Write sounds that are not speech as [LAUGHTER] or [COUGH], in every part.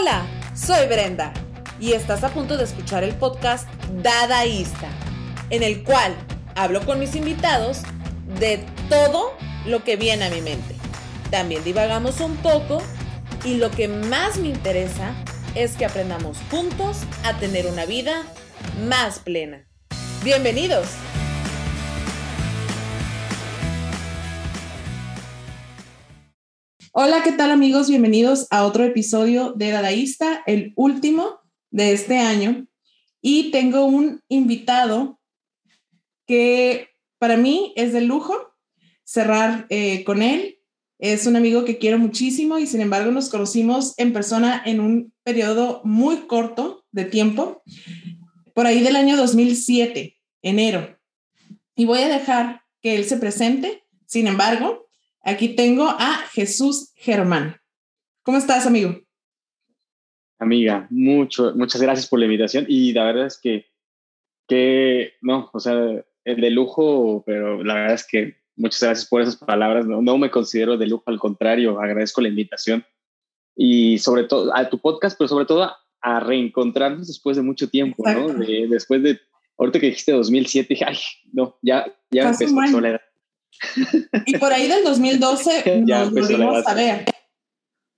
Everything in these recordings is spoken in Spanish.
Hola, soy Brenda y estás a punto de escuchar el podcast Dadaísta, en el cual hablo con mis invitados de todo lo que viene a mi mente. También divagamos un poco y lo que más me interesa es que aprendamos juntos a tener una vida más plena. Bienvenidos. Hola, ¿qué tal amigos? Bienvenidos a otro episodio de Dadaísta, el último de este año. Y tengo un invitado que para mí es de lujo cerrar eh, con él. Es un amigo que quiero muchísimo y sin embargo nos conocimos en persona en un periodo muy corto de tiempo, por ahí del año 2007, enero. Y voy a dejar que él se presente. Sin embargo, Aquí tengo a Jesús Germán. ¿Cómo estás, amigo? Amiga, mucho, muchas gracias por la invitación y la verdad es que, que no, o sea, el de lujo, pero la verdad es que muchas gracias por esas palabras. No, no me considero de lujo, al contrario, agradezco la invitación y sobre todo a tu podcast, pero sobre todo a, reencontrarnos después de mucho tiempo, ¿no? después de, ahorita que dijiste 2007, dije, ay, no, ya, ya empezó Soledad. Y por ahí del 2012 [LAUGHS] nos volvimos a ver.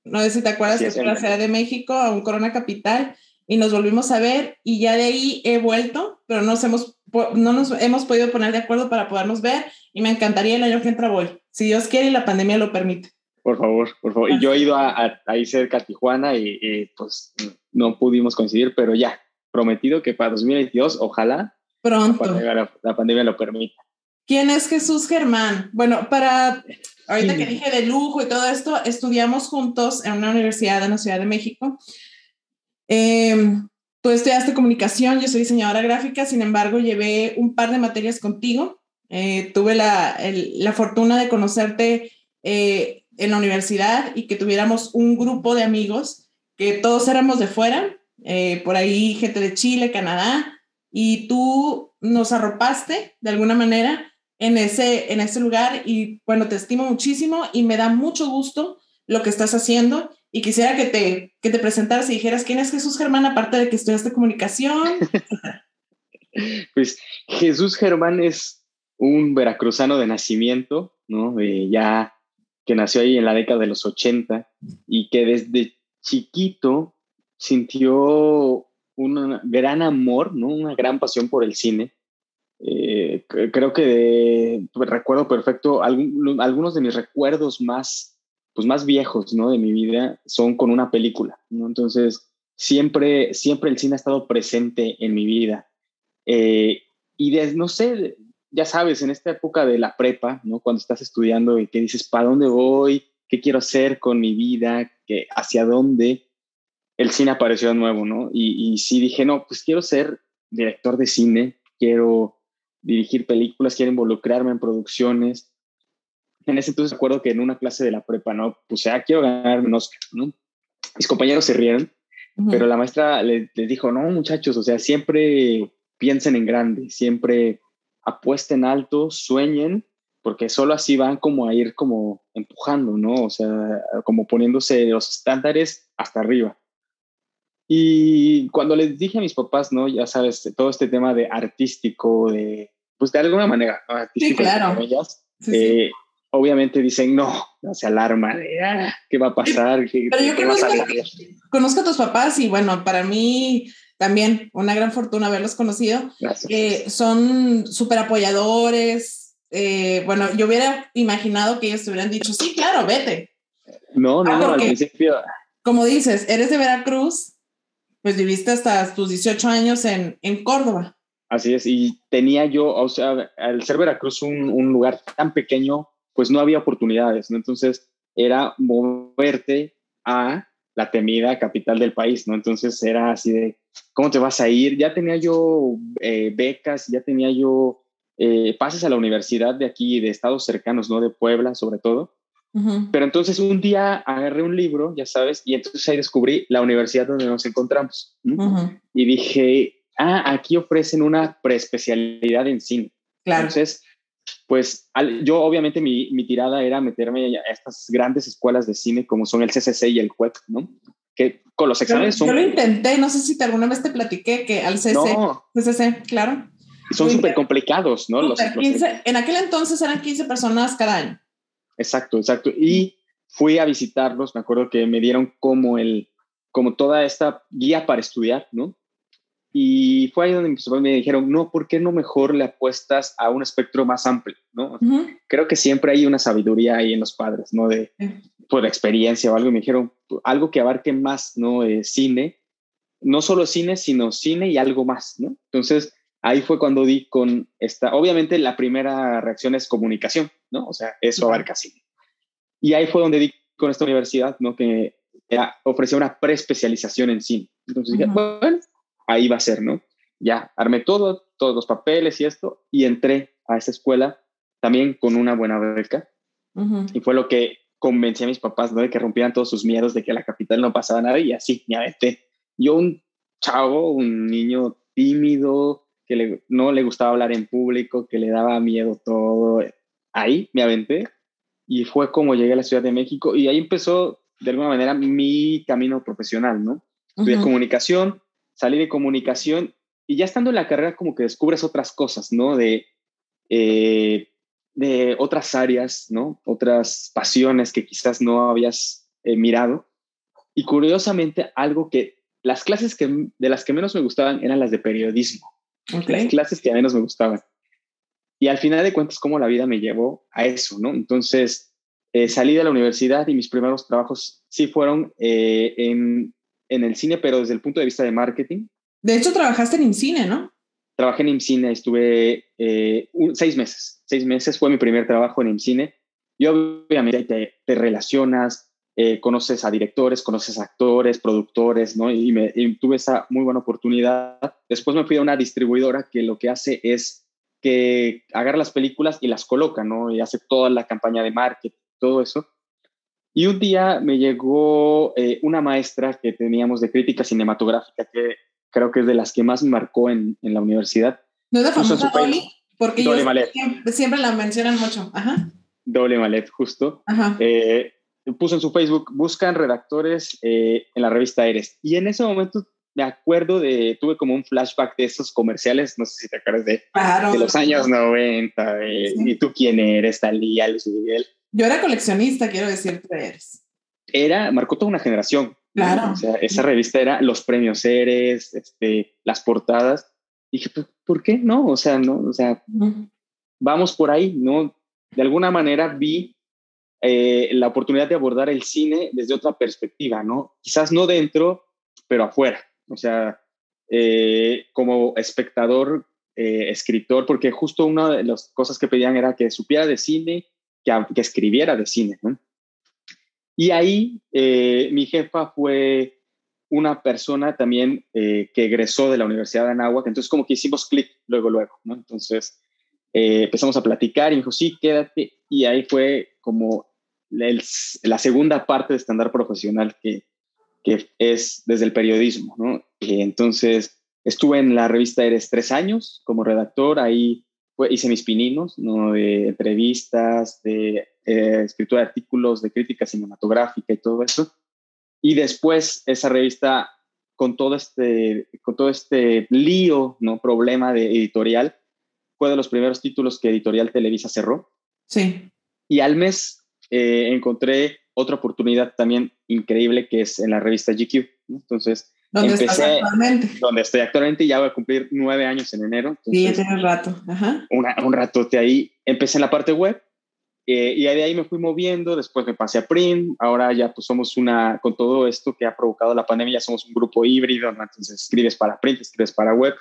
No sé si te acuerdas que fue a la Ciudad de México, a un Corona Capital, y nos volvimos a ver y ya de ahí he vuelto, pero nos hemos, no nos hemos podido poner de acuerdo para podernos ver y me encantaría el año que entra voy, si Dios quiere y la pandemia lo permite. Por favor, por favor. Y yo he ido a, ahí cerca a Tijuana y, pues no pudimos coincidir, pero ya, prometido que para 2022, ojalá Pronto. la pandemia lo permita. ¿Quién es Jesús Germán? Bueno, para ahorita que dije de lujo y todo esto, estudiamos juntos en una universidad en la Ciudad de México. Em, tú estudiaste comunicación, yo soy diseñadora gráfica, sin embargo, llevé un par de materias contigo. Eh, tuve la, la, fortuna de conocerte eh, en la universidad y que tuviéramos un grupo de amigos que todos éramos de fuera, eh, por ahí gente de Chile, Canadá, y tú nos arropaste de alguna manera en ese, en ese lugar y bueno, te estimo muchísimo y me da mucho gusto lo que estás haciendo y quisiera que te, que te presentaras y dijeras quién es Jesús Germán aparte de que estudiaste comunicación. [LAUGHS] pues Jesús Germán es un veracruzano de nacimiento, ¿no? ya que nació ahí en la década de los 80 y que desde chiquito sintió un gran amor, ¿no? Una gran pasión por el cine eh, creo que recuerdo perfecto, algunos de mis recuerdos más, pues más viejos, ¿no? De mi vida son con una película, ¿no? Entonces, siempre, siempre el cine ha estado presente en mi vida. Eh, y desde, no sé, ya sabes, en esta época de la prepa, ¿no? Cuando estás estudiando y que dices, ¿para dónde voy? ¿Qué quiero hacer con mi vida? ¿Qué, ¿Hacia dónde? El cine apareció de nuevo, ¿no? Y, y sí dije, no, pues quiero ser director de cine, quiero dirigir películas, quiero involucrarme en producciones. En ese entonces recuerdo que en una clase de la prepa, ¿no? Pues ya quiero ganar un Oscar, ¿no? Mis compañeros se rieron, pero la maestra les, dijo, no, muchachos, o sea, siempre piensen en grande, siempre apuesten alto, sueñen, porque solo así van como a ir como empujando, ¿no? O sea, como poniéndose los estándares hasta arriba. Y cuando les dije a mis papás, ¿no? Ya sabes, todo este tema de artístico, de, pues de alguna manera, artístico, sí, claro. eh, obviamente dicen, no, no se alarma, ah, ¿qué va a pasar? Pero yo conozco, conozco, a tus papás y bueno, para mí también una gran fortuna haberlos conocido. Eh, son súper apoyadores. Eh, bueno, yo hubiera imaginado que ellos te hubieran dicho, sí, claro, vete. No, no, ah, no, al principio. Como dices, eres de Veracruz, pues viviste hasta tus 18 años en, en Córdoba. Así es, y tenía yo, o sea, al ser Veracruz un, un lugar tan pequeño, pues no había oportunidades, ¿no? Entonces era moverte a la temida capital del país, ¿no? Entonces era así de, ¿cómo te vas a ir? Ya tenía yo eh, becas, ya tenía yo eh, pases a la universidad de aquí, de estados cercanos, ¿no? De Puebla, sobre todo. Pero entonces un día agarré un libro, ya sabes, y entonces ahí descubrí la universidad donde nos encontramos. Y dije, ah, aquí ofrecen una preespecialidad en cine. Claro. Entonces, pues yo obviamente mi, mi, tirada era meterme a estas grandes escuelas de cine como son el CCC y el CUEC, ¿no? Que con los exámenes yo, son... Yo lo intenté, no sé si te alguna vez te platiqué que al CC, no. CC, claro. Son súper complicados, ¿no? Los, en aquel entonces eran 15 personas cada año. Exacto, exacto. Y fui a visitarlos, me acuerdo que me dieron como el, como toda esta guía para estudiar, ¿no? Y fue ahí donde mis me dijeron, no, ¿por qué no mejor le apuestas a un espectro más amplio? ¿no? Creo que siempre hay una sabiduría ahí en los padres, ¿no? De, por experiencia o algo, y me dijeron, algo que abarque más, ¿no? Eh, cine, no solo cine, sino cine y algo más, ¿no? Entonces, ahí fue cuando di con esta, obviamente la primera reacción es comunicación, ¿no? O sea, eso abarca cine. Y ahí fue donde di con esta universidad, ¿no? Que ofrecía una preespecialización en cine. Entonces dije, bueno, ahí va a ser, ¿no? Ya armé todo, todos los papeles y esto, y entré a esa escuela también con una buena beca. Y fue lo que convencí a mis papás, ¿no? De que rompieran todos sus miedos de que a la capital no pasaba nada y así me aventé. Yo, un chavo, un niño tímido, que no le gustaba hablar en público, que le daba miedo todo, ahí me aventé y fue como llegué a la Ciudad de México y ahí empezó de alguna manera mi camino profesional, ¿no? Estudié comunicación, salí de comunicación y ya estando en la carrera como que descubres otras cosas, ¿no? De, eh, de otras áreas, ¿no? Otras pasiones que quizás no habías eh, mirado. Y curiosamente, algo que las clases que, de las que menos me gustaban eran las de periodismo. Las clases que menos me gustaban. Y al final de cuentas, cómo la vida me llevó a eso, ¿no? Entonces, eh, salí de la universidad y mis primeros trabajos sí fueron en en el cine, pero desde el punto de vista de marketing. De hecho, trabajaste en IMCINE, ¿no? Trabajé en IMCINE, estuve eh, seis meses. Seis meses fue mi primer trabajo en IMCINE. Y obviamente te, te relacionas, eh, conoces a directores, conoces a actores, productores, ¿no? Y, me, tuve esa muy buena oportunidad. Después me fui a una distribuidora que lo que hace es que agarra las películas y las coloca, ¿no? Y hace toda la campaña de marketing, todo eso. Y un día me llegó eh, una maestra que teníamos de crítica cinematográfica, que creo que es de las que más me marcó en, en la universidad. ¿No es la famosa Dolly? Porque siempre, la mencionan mucho. Ajá. Doble Malet, justo. Ajá. Eh, puso en su Facebook, buscan redactores eh, en la revista Eres. Y en ese momento me acuerdo de, tuve como un flashback de esos comerciales, no sé si te acuerdas de, de los años 90, ¿y tú quién eres? Talía, Luis Miguel. Yo era coleccionista, quiero decir, eres. Era, marcó toda una generación. Claro. O sea, esa revista era los premios Eres, este, las portadas. Y dije, pues, ¿por qué no? O sea, no, o sea, vamos por ahí, ¿no? De alguna manera vi eh, la oportunidad de abordar el cine desde otra perspectiva, ¿no? Quizás no dentro, pero afuera. O sea, eh, como espectador, eh, escritor, porque justo una de las cosas que pedían era que supiera de cine, que, escribiera de cine. ¿no? Y ahí eh, mi jefa fue una persona también eh, que egresó de la Universidad de Anáhuac, entonces como que hicimos clic luego, luego, ¿no? Entonces eh, empezamos a platicar y dijo, sí, quédate. Y ahí fue como la segunda parte de estándar profesional que, que es desde el periodismo, ¿no? entonces estuve en la revista Eres tres años como redactor, ahí hice mis pininos, ¿no? De entrevistas, de eh, escritura de artículos, de crítica cinematográfica y todo eso. Y después esa revista, con todo este, con todo este lío, ¿no? Problema de editorial, fue de los primeros títulos que Editorial Televisa cerró. Sí. Y al mes eh, encontré otra oportunidad también increíble que es en la revista GQ. Entonces, ¿Dónde empecé, actualmente? Donde estoy actualmente, ya voy a cumplir nueve años en enero. sí, ya tiene un rato. Ajá. un ratote ahí. Empecé en la parte web eh, y de ahí me fui moviendo, después me pasé a print, ahora ya pues somos una, con todo esto que ha provocado la pandemia, ya somos un grupo híbrido, entonces escribes para print, escribes para web,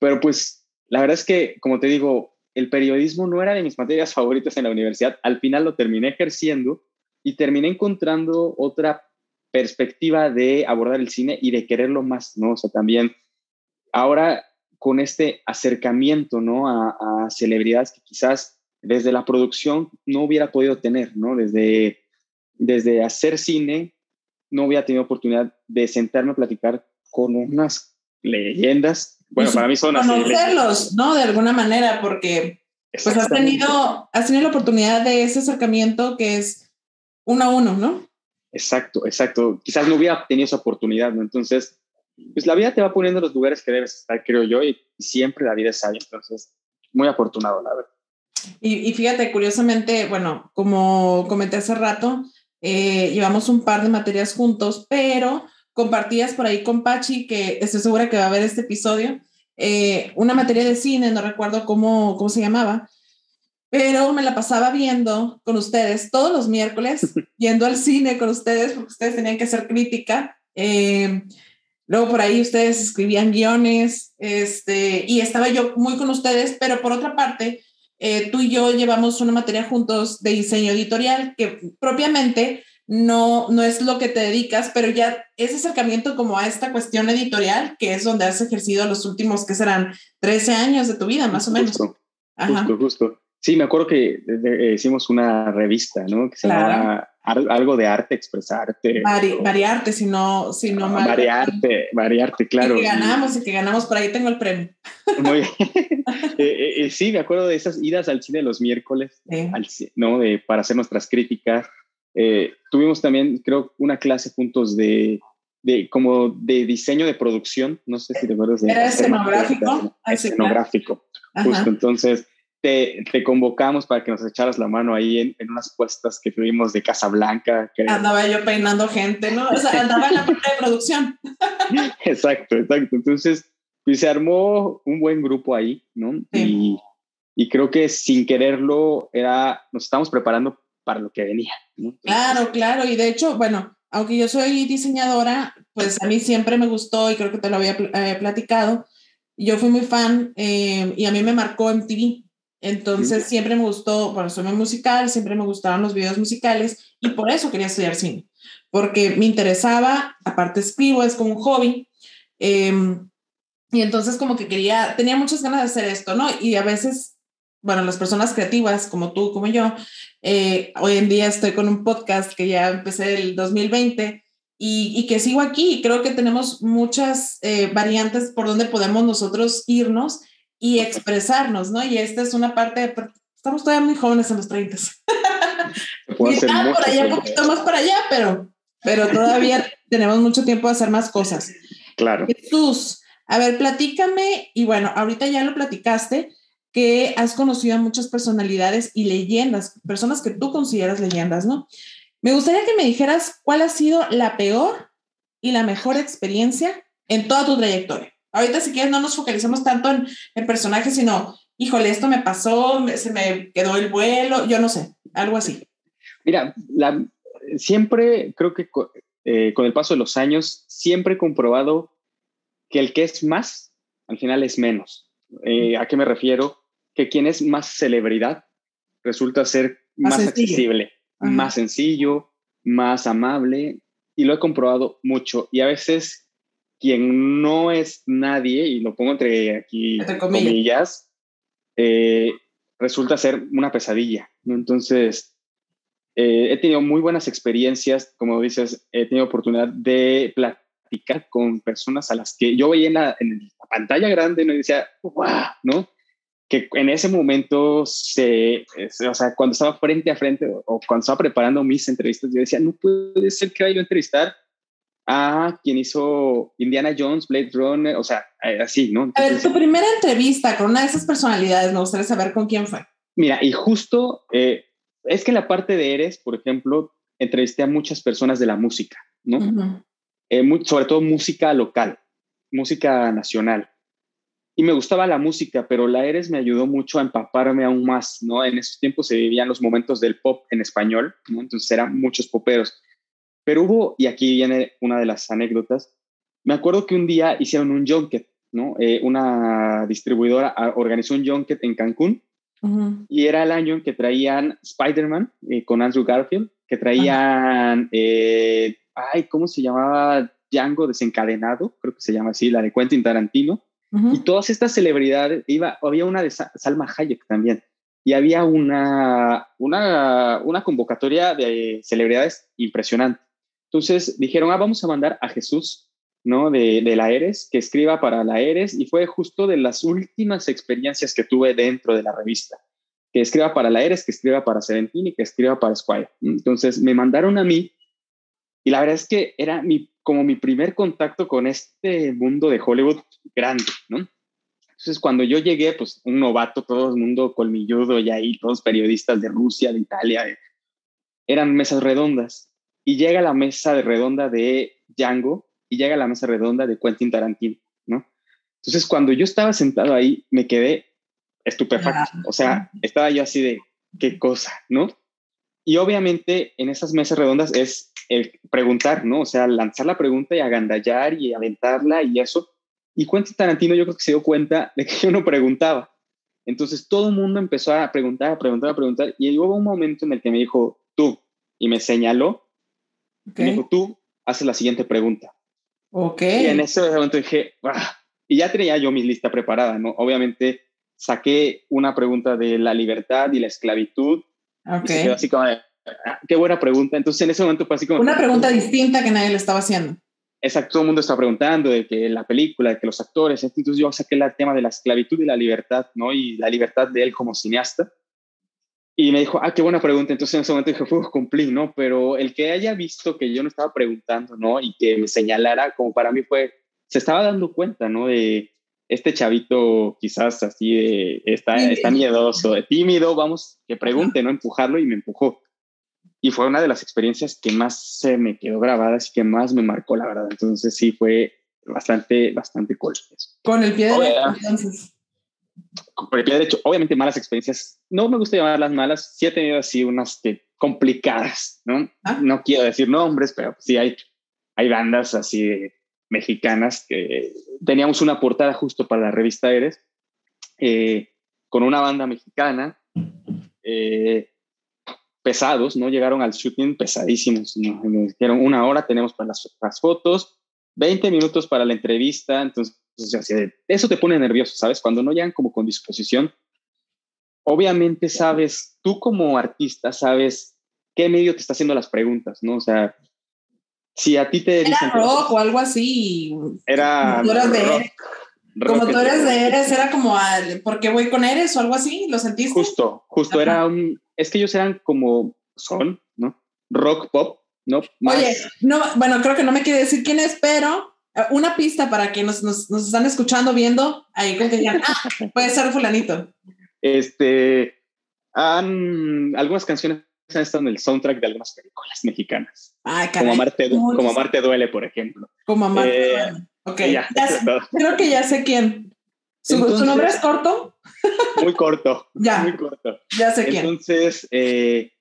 pero pues la verdad es que, como te digo, el periodismo no era de mis materias favoritas en la universidad, al final lo terminé ejerciendo y terminé encontrando otra perspectiva de abordar el cine y de quererlo más, ¿no? O sea, también ahora con este acercamiento, ¿no? A, celebridades que quizás desde la producción no hubiera podido tener, ¿no? Desde, desde hacer cine no hubiera tenido oportunidad de sentarme a platicar con unas leyendas. Bueno, para mí son. Conocerlos, ¿no? De alguna manera, porque pues has tenido, has tenido la oportunidad de ese acercamiento que es uno a uno, ¿no? Exacto, exacto. Quizás no hubiera tenido esa oportunidad, ¿no? Entonces, pues la vida te va poniendo en los lugares que debes estar, creo yo, y siempre la vida es sabia. Entonces, muy afortunado, la verdad. Y, fíjate, curiosamente, bueno, como comenté hace rato, eh, llevamos un par de materias juntos, pero compartías por ahí con Pachi, que estoy segura que va a ver este episodio, eh, una materia de cine, no recuerdo cómo, cómo se llamaba, pero me la pasaba viendo con ustedes todos los miércoles, [LAUGHS] yendo al cine con ustedes, porque ustedes tenían que hacer crítica. Eh, luego por ahí ustedes escribían guiones, este, y estaba yo muy con ustedes, pero por otra parte, eh, tú y yo llevamos una materia juntos de diseño editorial que propiamente no, no es lo que te dedicas, pero ya ese acercamiento como a esta cuestión editorial, que es donde has ejercido los últimos, que serán 13 años de tu vida, más o menos. Justo, justo, justo. Sí, me acuerdo que eh, hicimos una revista, ¿no? Que se llamaba algo de arte, expresarte. variarte, si no, si no mal. Variarte, variarte, claro. Y que ganamos y que ganamos, por ahí tengo el premio. Muy [LAUGHS] bien. [LAUGHS] Eh, eh, sí, me acuerdo de esas idas al cine los miércoles, ¿no? De, para hacer nuestras críticas. tuvimos también, creo, una clase juntos de, de como de diseño de producción, no sé si te acuerdas de... Era escenográfico. Ah, escenográfico, justo. Entonces te, te, convocamos para que nos echaras la mano ahí en, en unas puestas que tuvimos de Casablanca. Que... Andaba yo peinando gente, ¿no? O sea, andaba en la parte de producción. [LAUGHS] exacto, exacto. Entonces, pues se armó un buen grupo ahí, ¿no? Y, y, creo que sin quererlo era, nos estamos preparando para lo que venía. ¿no? Claro, claro. Y de hecho, bueno, aunque yo soy diseñadora, pues a mí siempre me gustó y creo que te lo había eh, platicado. Yo fui muy fan eh, y a mí me marcó MTV. Entonces siempre me gustó, bueno, soy muy musical, siempre me gustaban los videos musicales y por eso quería estudiar cine, porque me interesaba, aparte escribo, es como un hobby. Em, y entonces como que quería, tenía muchas ganas de hacer esto, ¿no? Y a veces, bueno, las personas creativas como tú, como yo, eh, hoy en día estoy con un podcast que ya empecé el 2020 y, y que sigo aquí. Creo que tenemos muchas eh, variantes por donde podemos nosotros irnos y expresarnos, ¿no? Y esta es una parte, estamos todavía muy jóvenes en los 30. por allá, un poquito más para allá, pero, pero todavía [LAUGHS] tenemos mucho tiempo de hacer más cosas. Claro. Jesús, a ver, platícame, y bueno, ahorita ya lo platicaste, que has conocido a muchas personalidades y leyendas, personas que tú consideras leyendas, ¿no? Me gustaría que me dijeras cuál ha sido la peor y la mejor experiencia en toda tu trayectoria. Ahorita si quieres no nos focalicemos tanto en el personaje, sino, híjole, esto me pasó, se me quedó el vuelo, yo no sé, algo así. Mira, la, siempre creo que eh, con el paso de los años, siempre he comprobado que el que es más, al final es menos. Eh, ¿A qué me refiero? Que quien es más celebridad resulta ser más, accesible, más sencillo, más amable, y lo he comprobado mucho. Y a veces quien no es nadie, y lo pongo entre aquí comillas, eh, resulta ser una pesadilla. Entonces, eh, he tenido muy buenas experiencias, como dices, he tenido oportunidad de platicar con personas a las que yo veía en la, pantalla grande ¿no? y decía, ¡guau! ¿no? Que en ese momento, se, o sea, cuando estaba frente a frente o, cuando estaba preparando mis entrevistas, yo decía, no puede ser que vaya a entrevistar a quien hizo Indiana Jones, Blade Runner, o sea, eh, así, ¿no? a ver, tu primera entrevista con una de esas personalidades, me gustaría saber con quién fue. Mira, y justo eh, es que en la parte de Eres, por ejemplo, entrevisté a muchas personas de la música, ¿no? Eh, sobre todo música local, música nacional. Y me gustaba la música, pero la Eres me ayudó mucho a empaparme aún más, ¿no? En esos tiempos se vivían los momentos del pop en español, ¿no? Entonces eran muchos poperos. Pero hubo, y aquí viene una de las anécdotas, me acuerdo que un día hicieron un junket, ¿no? Eh, una distribuidora organizó un junket en Cancún y era el año en que traían Spider-Man eh, con Andrew Garfield, que traían, eh, ay, ¿cómo se llamaba? Django desencadenado, creo que se llama así, la de Quentin Tarantino. Y todas estas celebridades, iba, había una de Salma Hayek también y había una, una, una convocatoria de celebridades impresionante. Entonces dijeron, ah, vamos a mandar a Jesús, ¿no? De, de la Eres, que escriba para la Eres, y fue justo de las últimas experiencias que tuve dentro de la revista. Que escriba para la Eres, que escriba para Seventeen y que escriba para Squire. Entonces me mandaron a mí Y la verdad es que era mi, como mi primer contacto con este mundo de Hollywood grande, ¿no? Entonces, cuando yo llegué, pues un novato, todo el mundo colmilludo y ahí, todos periodistas de Rusia, de Italia, eran mesas redondas. Y llega la mesa de redonda de Django y llega la mesa redonda de Quentin Tarantino, ¿no? Entonces, cuando yo estaba sentado ahí, me quedé estupefacto. O sea, estaba yo así de, ¿qué cosa, no? Y obviamente en esas mesas redondas es el preguntar, ¿no? O sea, lanzar la pregunta y agandallar y aventarla y eso. Y Quentin Tarantino yo creo que se dio cuenta de que yo no preguntaba. Entonces todo el mundo empezó a preguntar, a preguntar, a preguntar. Y hubo un momento en el que me dijo, tú, y me señaló, me dijo, tú, haces la siguiente pregunta. Ok. Y en ese momento dije, ah", y ya tenía yo mi lista preparada, ¿no? Obviamente saqué una pregunta de la libertad y la esclavitud. Ok. Y así como, ah, qué buena pregunta. Entonces en ese momento fue así como... Una pregunta distinta que nadie le estaba haciendo. Exacto, todo el mundo está preguntando de que la película, de que los actores, entonces yo saqué el tema de la esclavitud y la libertad, ¿no? Y la libertad de él como cineasta. Y me dijo, ah, qué buena pregunta. Entonces en ese momento dije, fue cumplí, ¿no? Pero el que haya visto que yo no estaba preguntando, ¿no? Y que me señalara, como para mí fue, se estaba dando cuenta, ¿no? De este chavito quizás así de, está, está miedoso, de tímido, vamos, que pregunte, ¿no? Empujarlo y me empujó y fue una de las experiencias que más se me quedó grabada y que más me marcó, la verdad. Entonces sí fue bastante, bastante cool. Con el pie derecho, entonces. Con el pie derecho, obviamente malas experiencias. No me gusta llamarlas malas, sí he tenido así unas que complicadas, ¿no? ¿Ah? No quiero decir nombres, pero sí hay, hay bandas así mexicanas que teníamos una portada justo para la revista Eres, eh, con una banda mexicana. Eh, pesados, ¿no? Llegaron al shooting pesadísimos, ¿no? Me dijeron una hora tenemos para las, fotos, 20 minutos para la entrevista, entonces eso te pone nervioso, ¿sabes? Cuando no llegan como con disposición, obviamente sabes, tú como artista sabes qué medio te está haciendo las preguntas, ¿no? O sea, si a ti te dicen... Era rock o algo así. Era rock, como tú eres de Eres, era como, al, ¿por qué voy con Eres o algo así? ¿Lo sentiste? Justo, justo, era un, es que ellos eran como, son, ¿no? Rock pop, ¿no? Oye, no, bueno, creo que no me quiere decir quién es, pero una pista para que nos, nos, nos están escuchando, viendo, ahí como que digan, [LAUGHS] ah, puede ser fulanito. Este, han, algunas canciones han estado en el soundtrack de algunas películas mexicanas. Ay, como, Amarte, como Amarte Duele, por ejemplo. Como Amarte eh, Duele. Ok, ya, creo que ya sé quién. ¿Su, nombre es corto? Muy corto. ya. Muy corto. Ya sé quién. Entonces, eh,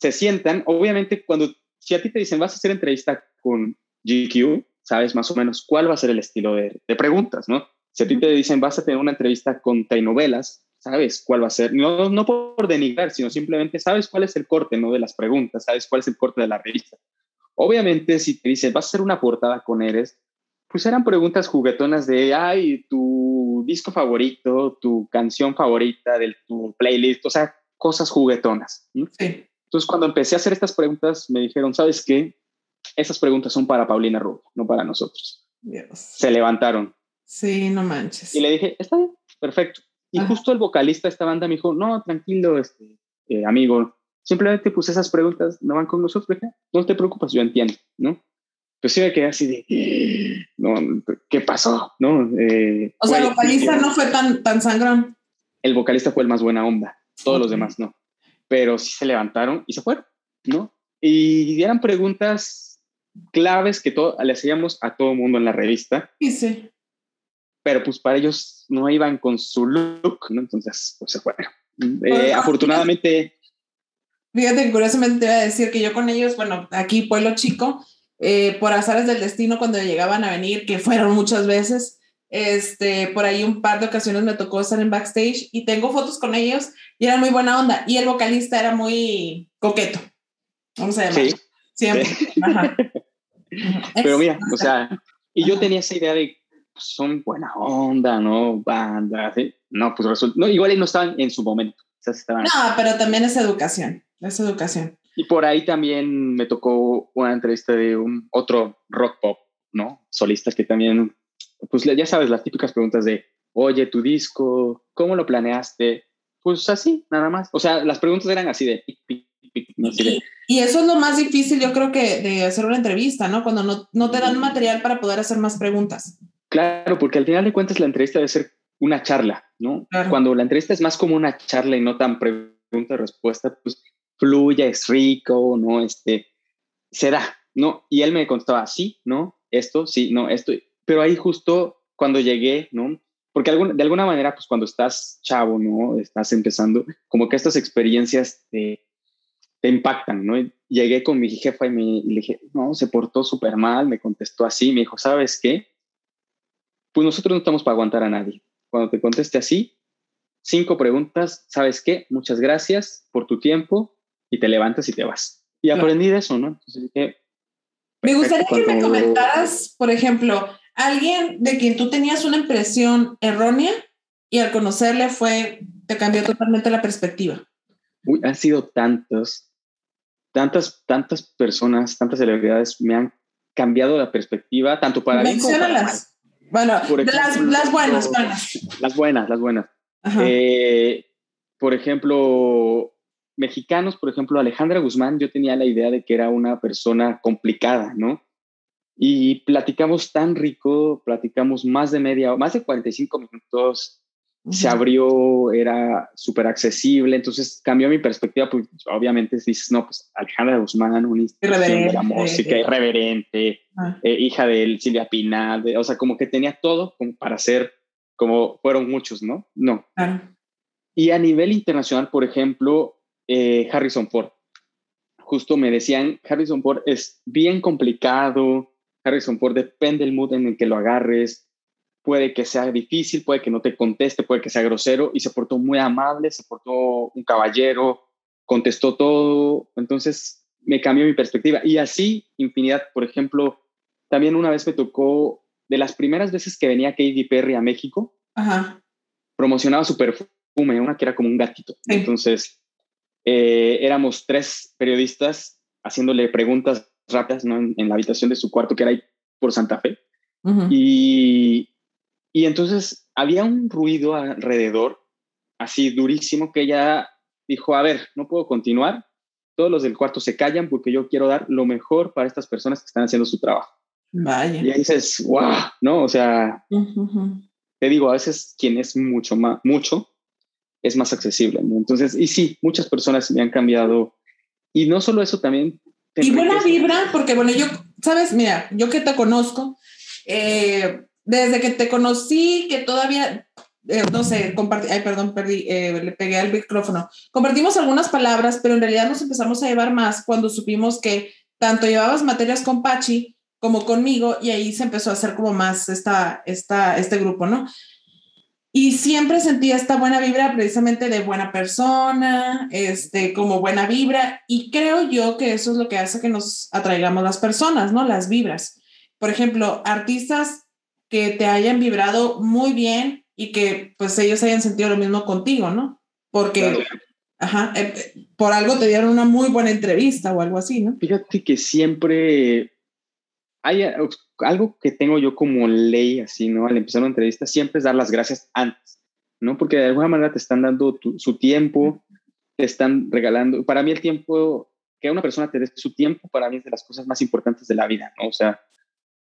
se sientan. Obviamente, cuando, si a ti te dicen, vas a hacer entrevista con GQ, sabes más o menos cuál va a ser el estilo de, preguntas, ¿no? Si a ti te dicen, vas a tener una entrevista con telenovelas, sabes cuál va a ser. No, no por denigrar, sino simplemente sabes cuál es el corte, ¿no? De las preguntas, sabes cuál es el corte de la revista. Obviamente, si te dicen, vas a hacer una portada con Eres, pues eran preguntas juguetonas de, ay, tu disco favorito, tu canción favorita de tu playlist, o sea, cosas juguetonas. Entonces, cuando empecé a hacer estas preguntas, me dijeron, ¿sabes qué? Esas preguntas son para Paulina Rubio, no para nosotros. Se levantaron. Sí, no manches. Y le dije, está bien, perfecto. Y justo el vocalista de esta banda me dijo, no, tranquilo, este, eh, amigo, simplemente pues esas preguntas no van con nosotros, no te preocupes, yo entiendo, ¿no? pues sí me quedé así de, no, ¿qué pasó? ¿No? Eh, o sea, el vocalista no fue tan, tan sangrón. El vocalista fue el más buena onda, todos los demás no. Pero sí se levantaron y se fueron, ¿no? Y eran preguntas claves que todo, le hacíamos a todo mundo en la revista. Sí, sí. Pero pues para ellos no iban con su look, ¿no? Entonces, pues fueron. Eh, afortunadamente... Fíjate, curiosamente te iba a decir que yo con ellos, bueno, aquí Pueblo Chico, eh, por azares del destino cuando llegaban a venir, que fueron muchas veces. Este, por ahí un par de ocasiones me tocó estar en backstage y tengo fotos con ellos y era muy buena onda. Y el vocalista era muy coqueto. Vamos a llamar. Sí. Siempre. [LAUGHS] Pero mira, o sea, y yo tenía esa idea de son buena onda, ¿no? Banda, No, pues resulta, no, igual no estaban en su momento. No, pero también es educación, es educación. Y por ahí también me tocó una entrevista de un otro rock pop, ¿no? Solista que también, pues ya sabes, las típicas preguntas de, oye, tu disco, ¿cómo lo planeaste? Pues así, nada más. O sea, las preguntas eran así de, y, eso es lo más difícil, yo creo que de hacer una entrevista, ¿no? Cuando no, no te dan material para poder hacer más preguntas. Claro, porque al final de cuentas la entrevista debe ser una charla, ¿no? Cuando la entrevista es más como una charla y no tan pregunta-respuesta, pues fluye, es rico, ¿no? Este, se da, ¿no? Y él me contestaba, sí, ¿no? Esto, sí, no, esto. Pero ahí justo cuando llegué, ¿no? Porque de alguna manera, pues cuando estás chavo, ¿no? Estás empezando, como que estas experiencias te, te impactan, ¿no? llegué con mi jefa y, me, y le dije, no, se portó súper mal, me contestó así, me dijo, ¿sabes qué? Pues nosotros no estamos para aguantar a nadie. Cuando te conteste así, cinco preguntas, ¿sabes qué? Muchas gracias por tu tiempo y te levantas y te vas. Y aprendí de eso, ¿no? Entonces dije, me gustaría que me comentaras, por ejemplo, alguien de quien tú tenías una impresión errónea y al conocerle fue, te cambió totalmente la perspectiva. Uy, han sido tantos, tantas, tantas personas, tantas celebridades me han cambiado la perspectiva, tanto para mí como para Bueno, las, las, buenas, buenas. Las buenas, las buenas. Eh, por ejemplo, mexicanos, por ejemplo, Alejandra Guzmán, yo tenía la idea de que era una persona complicada, ¿no? Y platicamos tan rico, platicamos más de media, más de 45 minutos, se abrió, era súper accesible, entonces cambió mi perspectiva, pues obviamente dices, no, pues Alejandra Guzmán, una institución de la música, irreverente, ah. eh, hija de Silvia Pinal, o sea, como que tenía todo como para ser como fueron muchos, ¿no? No. Y a nivel internacional, por ejemplo, eh, Harrison Ford. Justo me decían, Harrison Ford es bien complicado, Harrison Ford depende del mood en el que lo agarres, puede que sea difícil, puede que no te conteste, puede que sea grosero, y se portó muy amable, se portó un caballero, contestó todo, entonces me cambió mi perspectiva. Y así, infinidad, por ejemplo, también una vez me tocó, de las primeras veces que venía Katy Perry a México, promocionaba su perfume, una que era como un gatito. Entonces, eh, éramos tres periodistas haciéndole preguntas rápidas ¿no? en, la habitación de su cuarto, que era ahí por Santa Fe. y, y entonces había un ruido alrededor, así durísimo, que ella dijo, a ver, no puedo continuar, todos los del cuarto se callan porque yo quiero dar lo mejor para estas personas que están haciendo su trabajo. Vaya. Y ahí dices, wow, ¿no? O sea, te digo, a veces quien es mucho más, mucho, es más accesible. Entonces, y sí, muchas personas me han cambiado. Y no solo eso, también... Y buena vibra, porque bueno, yo, sabes, mira, yo que te conozco, eh, desde que te conocí, que todavía, eh, no sé, compartí, ay, perdón, perdí, eh, le pegué al micrófono. Compartimos algunas palabras, pero en realidad nos empezamos a llevar más cuando supimos que tanto llevabas materias con Pachi como conmigo y ahí se empezó a hacer como más esta, esta, este grupo, ¿no? Y siempre sentía esta buena vibra precisamente de buena persona, este, como buena vibra. Y creo yo que eso es lo que hace que nos atraigamos las personas, ¿no? Las vibras. Por ejemplo, artistas que te hayan vibrado muy bien y que pues ellos hayan sentido lo mismo contigo, ¿no? Porque, ajá, eh, por algo te dieron una muy buena entrevista o algo así, ¿no? Fíjate que siempre hay algo que tengo yo como ley, así, ¿no? Al empezar una entrevista, siempre es dar las gracias antes, ¿no? Porque de alguna manera te están dando su tiempo, te están regalando. Para mí el tiempo, que una persona te dé su tiempo, para mí es de las cosas más importantes de la vida, ¿no? O sea,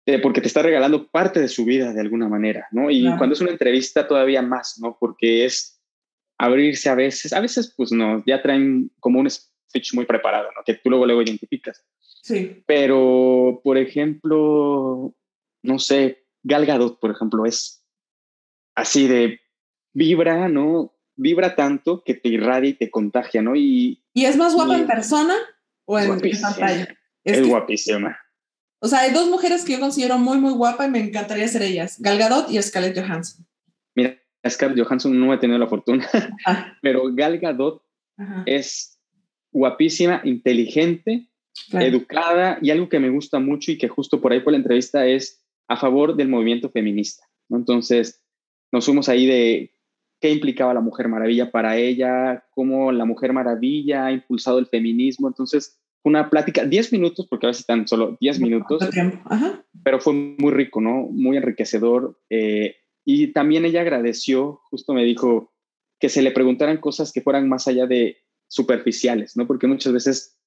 eh, porque te está regalando parte de su vida de alguna manera, ¿no? Y cuando es una entrevista todavía más, ¿no? Porque es abrirse a veces, a veces pues no, ya traen como un speech muy preparado, ¿no? Que tú luego luego identificas. Sí. Pero, por ejemplo, no sé, Gal Gadot, por ejemplo, es así de vibra, ¿no? Vibra tanto que te irradia y te contagia, ¿no? Y, ¿Y es más guapa en persona o en, pantalla? Es, guapísima. O sea, hay dos mujeres que yo considero muy, muy guapas y me encantaría ser ellas, Gal Gadot y Scarlett Johansson. Mira, Scarlett Johansson no he tenido la fortuna, [LAUGHS] ah. pero Gal Gadot es guapísima, inteligente, educada y algo que me gusta mucho y que justo por ahí por la entrevista es a favor del movimiento feminista. Entonces, nos fuimos ahí de qué implicaba la Mujer Maravilla para ella, cómo la Mujer Maravilla ha impulsado el feminismo. Entonces, una plática, 10 minutos, porque a veces están solo 10 minutos, pero fue muy rico, ¿no? Muy enriquecedor. Eh, y también ella agradeció, justo me dijo, que se le preguntaran cosas que fueran más allá de superficiales, ¿no? Porque muchas veces,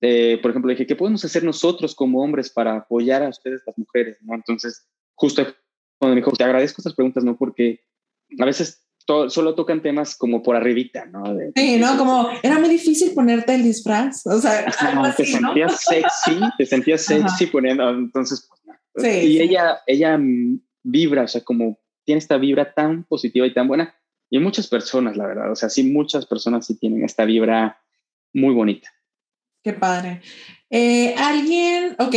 eh, por ejemplo, dije, ¿qué podemos hacer nosotros como hombres para apoyar a ustedes, las mujeres, ¿no? Entonces, justo cuando me dijo, te agradezco estas preguntas, ¿no? Porque a veces solo tocan temas como por arribita, ¿no? sí, ¿no? Como era muy difícil ponerte el disfraz, o sea, te sentías sexy, te sentías sexy poniendo, entonces, pues, sí, y ella, ella vibra, o sea, como tiene esta vibra tan positiva y tan buena, y muchas personas, la verdad, o sea, sí, muchas personas sí tienen esta vibra muy bonita. Qué padre. Eh, alguien, ok,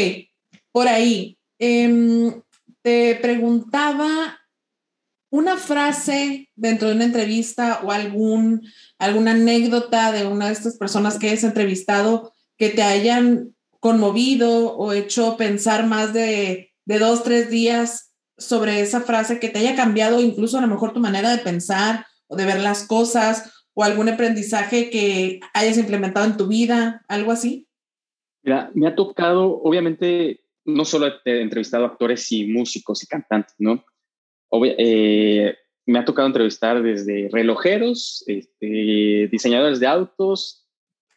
por ahí, em, te preguntaba una frase dentro de una entrevista o algún, alguna anécdota de una de estas personas que has entrevistado que te hayan conmovido o hecho pensar más de, de dos, tres días sobre esa frase que te haya cambiado incluso a lo mejor tu manera de pensar o de ver las cosas o algún aprendizaje que hayas implementado en tu vida, algo así? Mira, me ha tocado, obviamente, no solo he entrevistado actores y músicos y cantantes, ¿no? Eh, me ha tocado entrevistar desde relojeros, este, diseñadores de autos,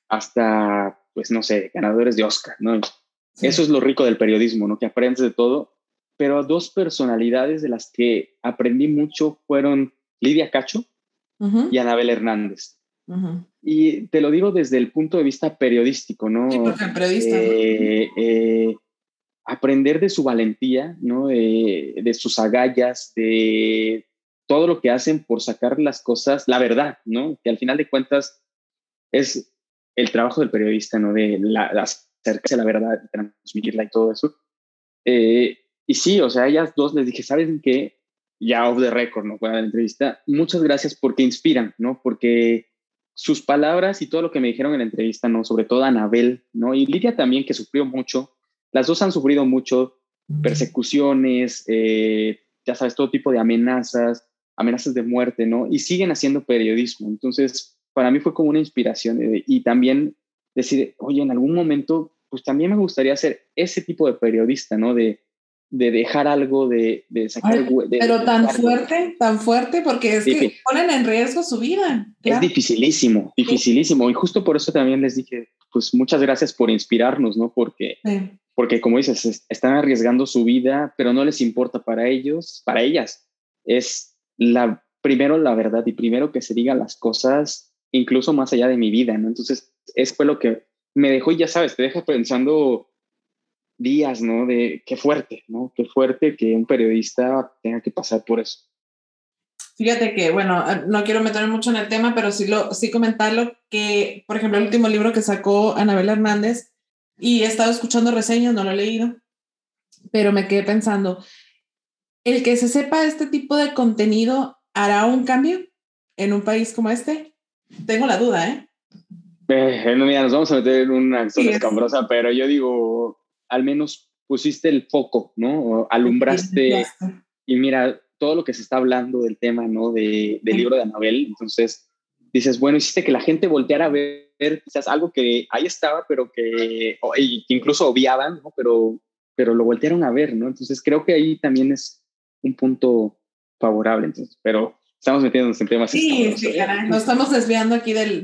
hasta, pues no sé, ganadores de Oscar, ¿no? Eso es lo rico del periodismo, ¿no? Que aprendes de todo. Pero dos personalidades de las que aprendí mucho fueron Lidia Cacho y Anabel Hernández. Y te lo digo desde el punto de vista periodístico, ¿no? Sí, porque el periodista. Eh, eh, aprender de su valentía, ¿no? de sus agallas, de todo lo que hacen por sacar las cosas, la verdad, ¿no? Que al final de cuentas es el trabajo del periodista, ¿no? De la, acercarse a la verdad, transmitirla y todo eso. Eh, y sí, o sea, a ellas dos les dije, ¿saben qué? Ya off the record, ¿no? Fue la entrevista. Muchas gracias porque inspiran, ¿no? Porque sus palabras y todo lo que me dijeron en la entrevista, ¿no? Sobre todo Anabel, ¿no? Y Lidia también, que sufrió mucho, las dos han sufrido mucho persecuciones, eh, ya sabes, todo tipo de amenazas, amenazas de muerte, ¿no? Y siguen haciendo periodismo. Entonces, para mí fue como una inspiración eh, y también decir, oye, en algún momento, pues también me gustaría ser ese tipo de periodista, ¿no? De, de dejar algo, de, de sacar... pero tan fuerte, tan fuerte, porque es que ponen en riesgo su vida. Es dificilísimo, dificilísimo. Y justo por eso también les dije, pues muchas gracias por inspirarnos, ¿no? Porque porque como dices, están arriesgando su vida, pero no les importa para ellos, para ellas. Es la, primero la verdad y primero que se digan las cosas, incluso más allá de mi vida, ¿no? Entonces, eso fue lo que me dejó y ya sabes, te deja pensando días, ¿no? De qué fuerte, ¿no? Qué fuerte que un periodista tenga que pasar por eso. Fíjate que, bueno, no quiero meterme mucho en el tema, pero sí, lo, sí comentarlo que, por ejemplo, el último libro que sacó Anabel Hernández, y he estado escuchando reseñas, no lo he leído, pero me quedé pensando, ¿el que se sepa este tipo de contenido hará un cambio en un país como este? Tengo la duda, ¿eh? eh mira, nos vamos a meter en una zona escambrosa, pero yo digo, al menos pusiste el foco, ¿no? Alumbraste. y mira, todo lo que se está hablando del tema, ¿no? De, del libro de Anabel, entonces dices, bueno, hiciste que la gente volteara a ver quizás algo que ahí estaba, pero que, incluso obviaban, ¿no? Pero, pero lo voltearon a ver, ¿no? Entonces creo que ahí también es un punto favorable, entonces, pero estamos metiéndonos en temas. Sí, sí, ¿eh? nos estamos desviando aquí de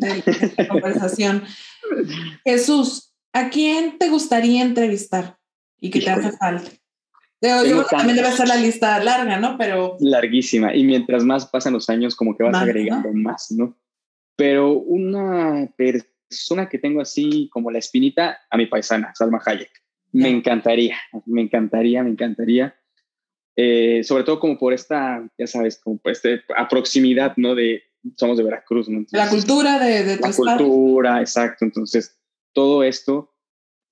la conversación. [LAUGHS] Jesús, ¿a quién te gustaría entrevistar y que te hace falta? Yo, que también debe ser la lista larga, ¿no? Pero... Larguísima. Y mientras más pasan los años, como que vas agregando más, ¿no? pero una persona que tengo así como la espinita, a mi paisana, Salma Hayek. Me encantaría, me encantaría, me encantaría. Eh, sobre todo como por esta, ya sabes, como por este, a proximidad, ¿no? De, somos de Veracruz, ¿no? la cultura de, de La cultura, exacto. Entonces, todo esto,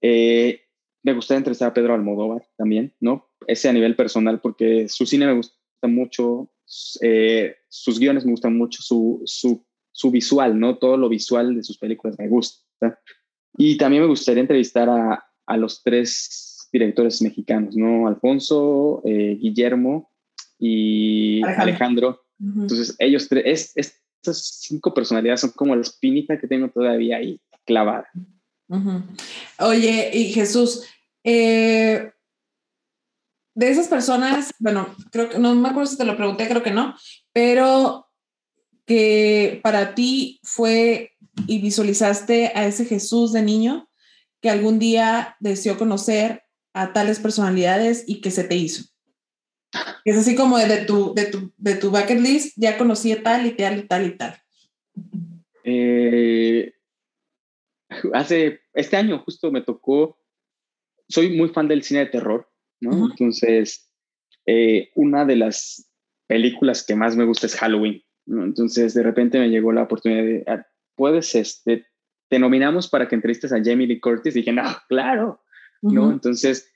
eh, me gustaría entrevistar a Pedro Almodóvar también, ¿no? Ese a nivel personal, porque su cine me gusta mucho, eh, sus guiones me gustan mucho, su, su su visual, ¿no? Todo lo visual de sus películas me gusta. Y también me gustaría entrevistar a, a los tres directores mexicanos, ¿no? Alfonso, eh, Guillermo y Alejandro. Entonces, ellos tres, estas cinco personalidades son como la espinita que tengo todavía ahí clavada. Oye, y Jesús, eh, de esas personas, bueno, creo que no me acuerdo si te lo pregunté, creo que no, pero que para ti fue y visualizaste a ese Jesús de niño que algún día deseó conocer a tales personalidades y que se te hizo? Es así como de, tu, de, tu, de tu bucket list, ya conocí a tal y tal y tal y tal. Eh, hace, este año justo me tocó, soy muy fan del cine de terror, ¿no? Entonces, eh, una de las películas que más me gusta es Halloween, ¿no? Entonces, de repente me llegó la oportunidad de, ah, puedes, este, te nominamos para que entrevistes a Jamie Lee Curtis. Y dije, no, claro, ¿no? Entonces,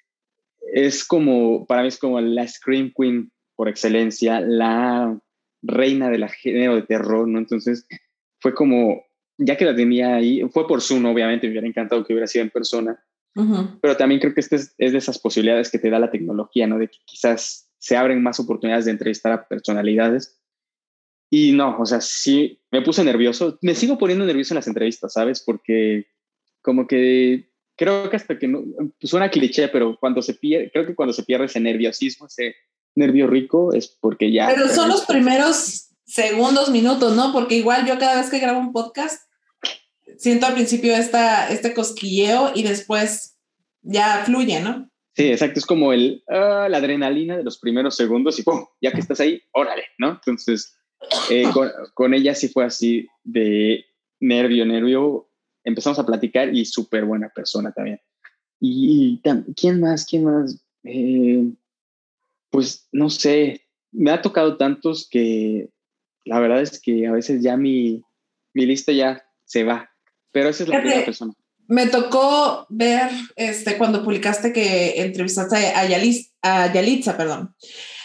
es como, para mí es como la Scream Queen por excelencia, la reina del género de terror, ¿no? Entonces, fue como, ya que la tenía ahí, fue por Zoom, obviamente, me hubiera encantado que hubiera sido en persona, pero también creo que este es, de esas posibilidades que te da la tecnología, ¿no? De que quizás se abren más oportunidades de entrevistar a personalidades. Y no, o sea, sí, me puse nervioso, me sigo poniendo nervioso en las entrevistas, ¿sabes? Porque como que creo que hasta que no, suena cliché, pero cuando se pierde, creo que cuando se pierde ese nerviosismo, ese nervio rico, es porque ya... Pero son los primeros segundos, minutos, ¿no? Porque igual yo cada vez que grabo un podcast, siento al principio esta, este cosquilleo y después ya fluye, ¿no? Sí, exacto. Es como el, ah, la adrenalina de los primeros segundos y ¡pum! Ya que estás ahí, órale, ¿no? Entonces, eh, [CLEARS THROAT] con, ella sí fue así de nervio, nervio. Empezamos a platicar y súper buena persona también. Y, ¿quién más? ¿Quién más? Eh, pues no sé, me ha tocado tantos que la verdad es que a veces ya mi, mi lista ya se va, pero esa es la primera persona. Me tocó ver este, cuando publicaste que entrevistaste a, a Yalitza, perdón.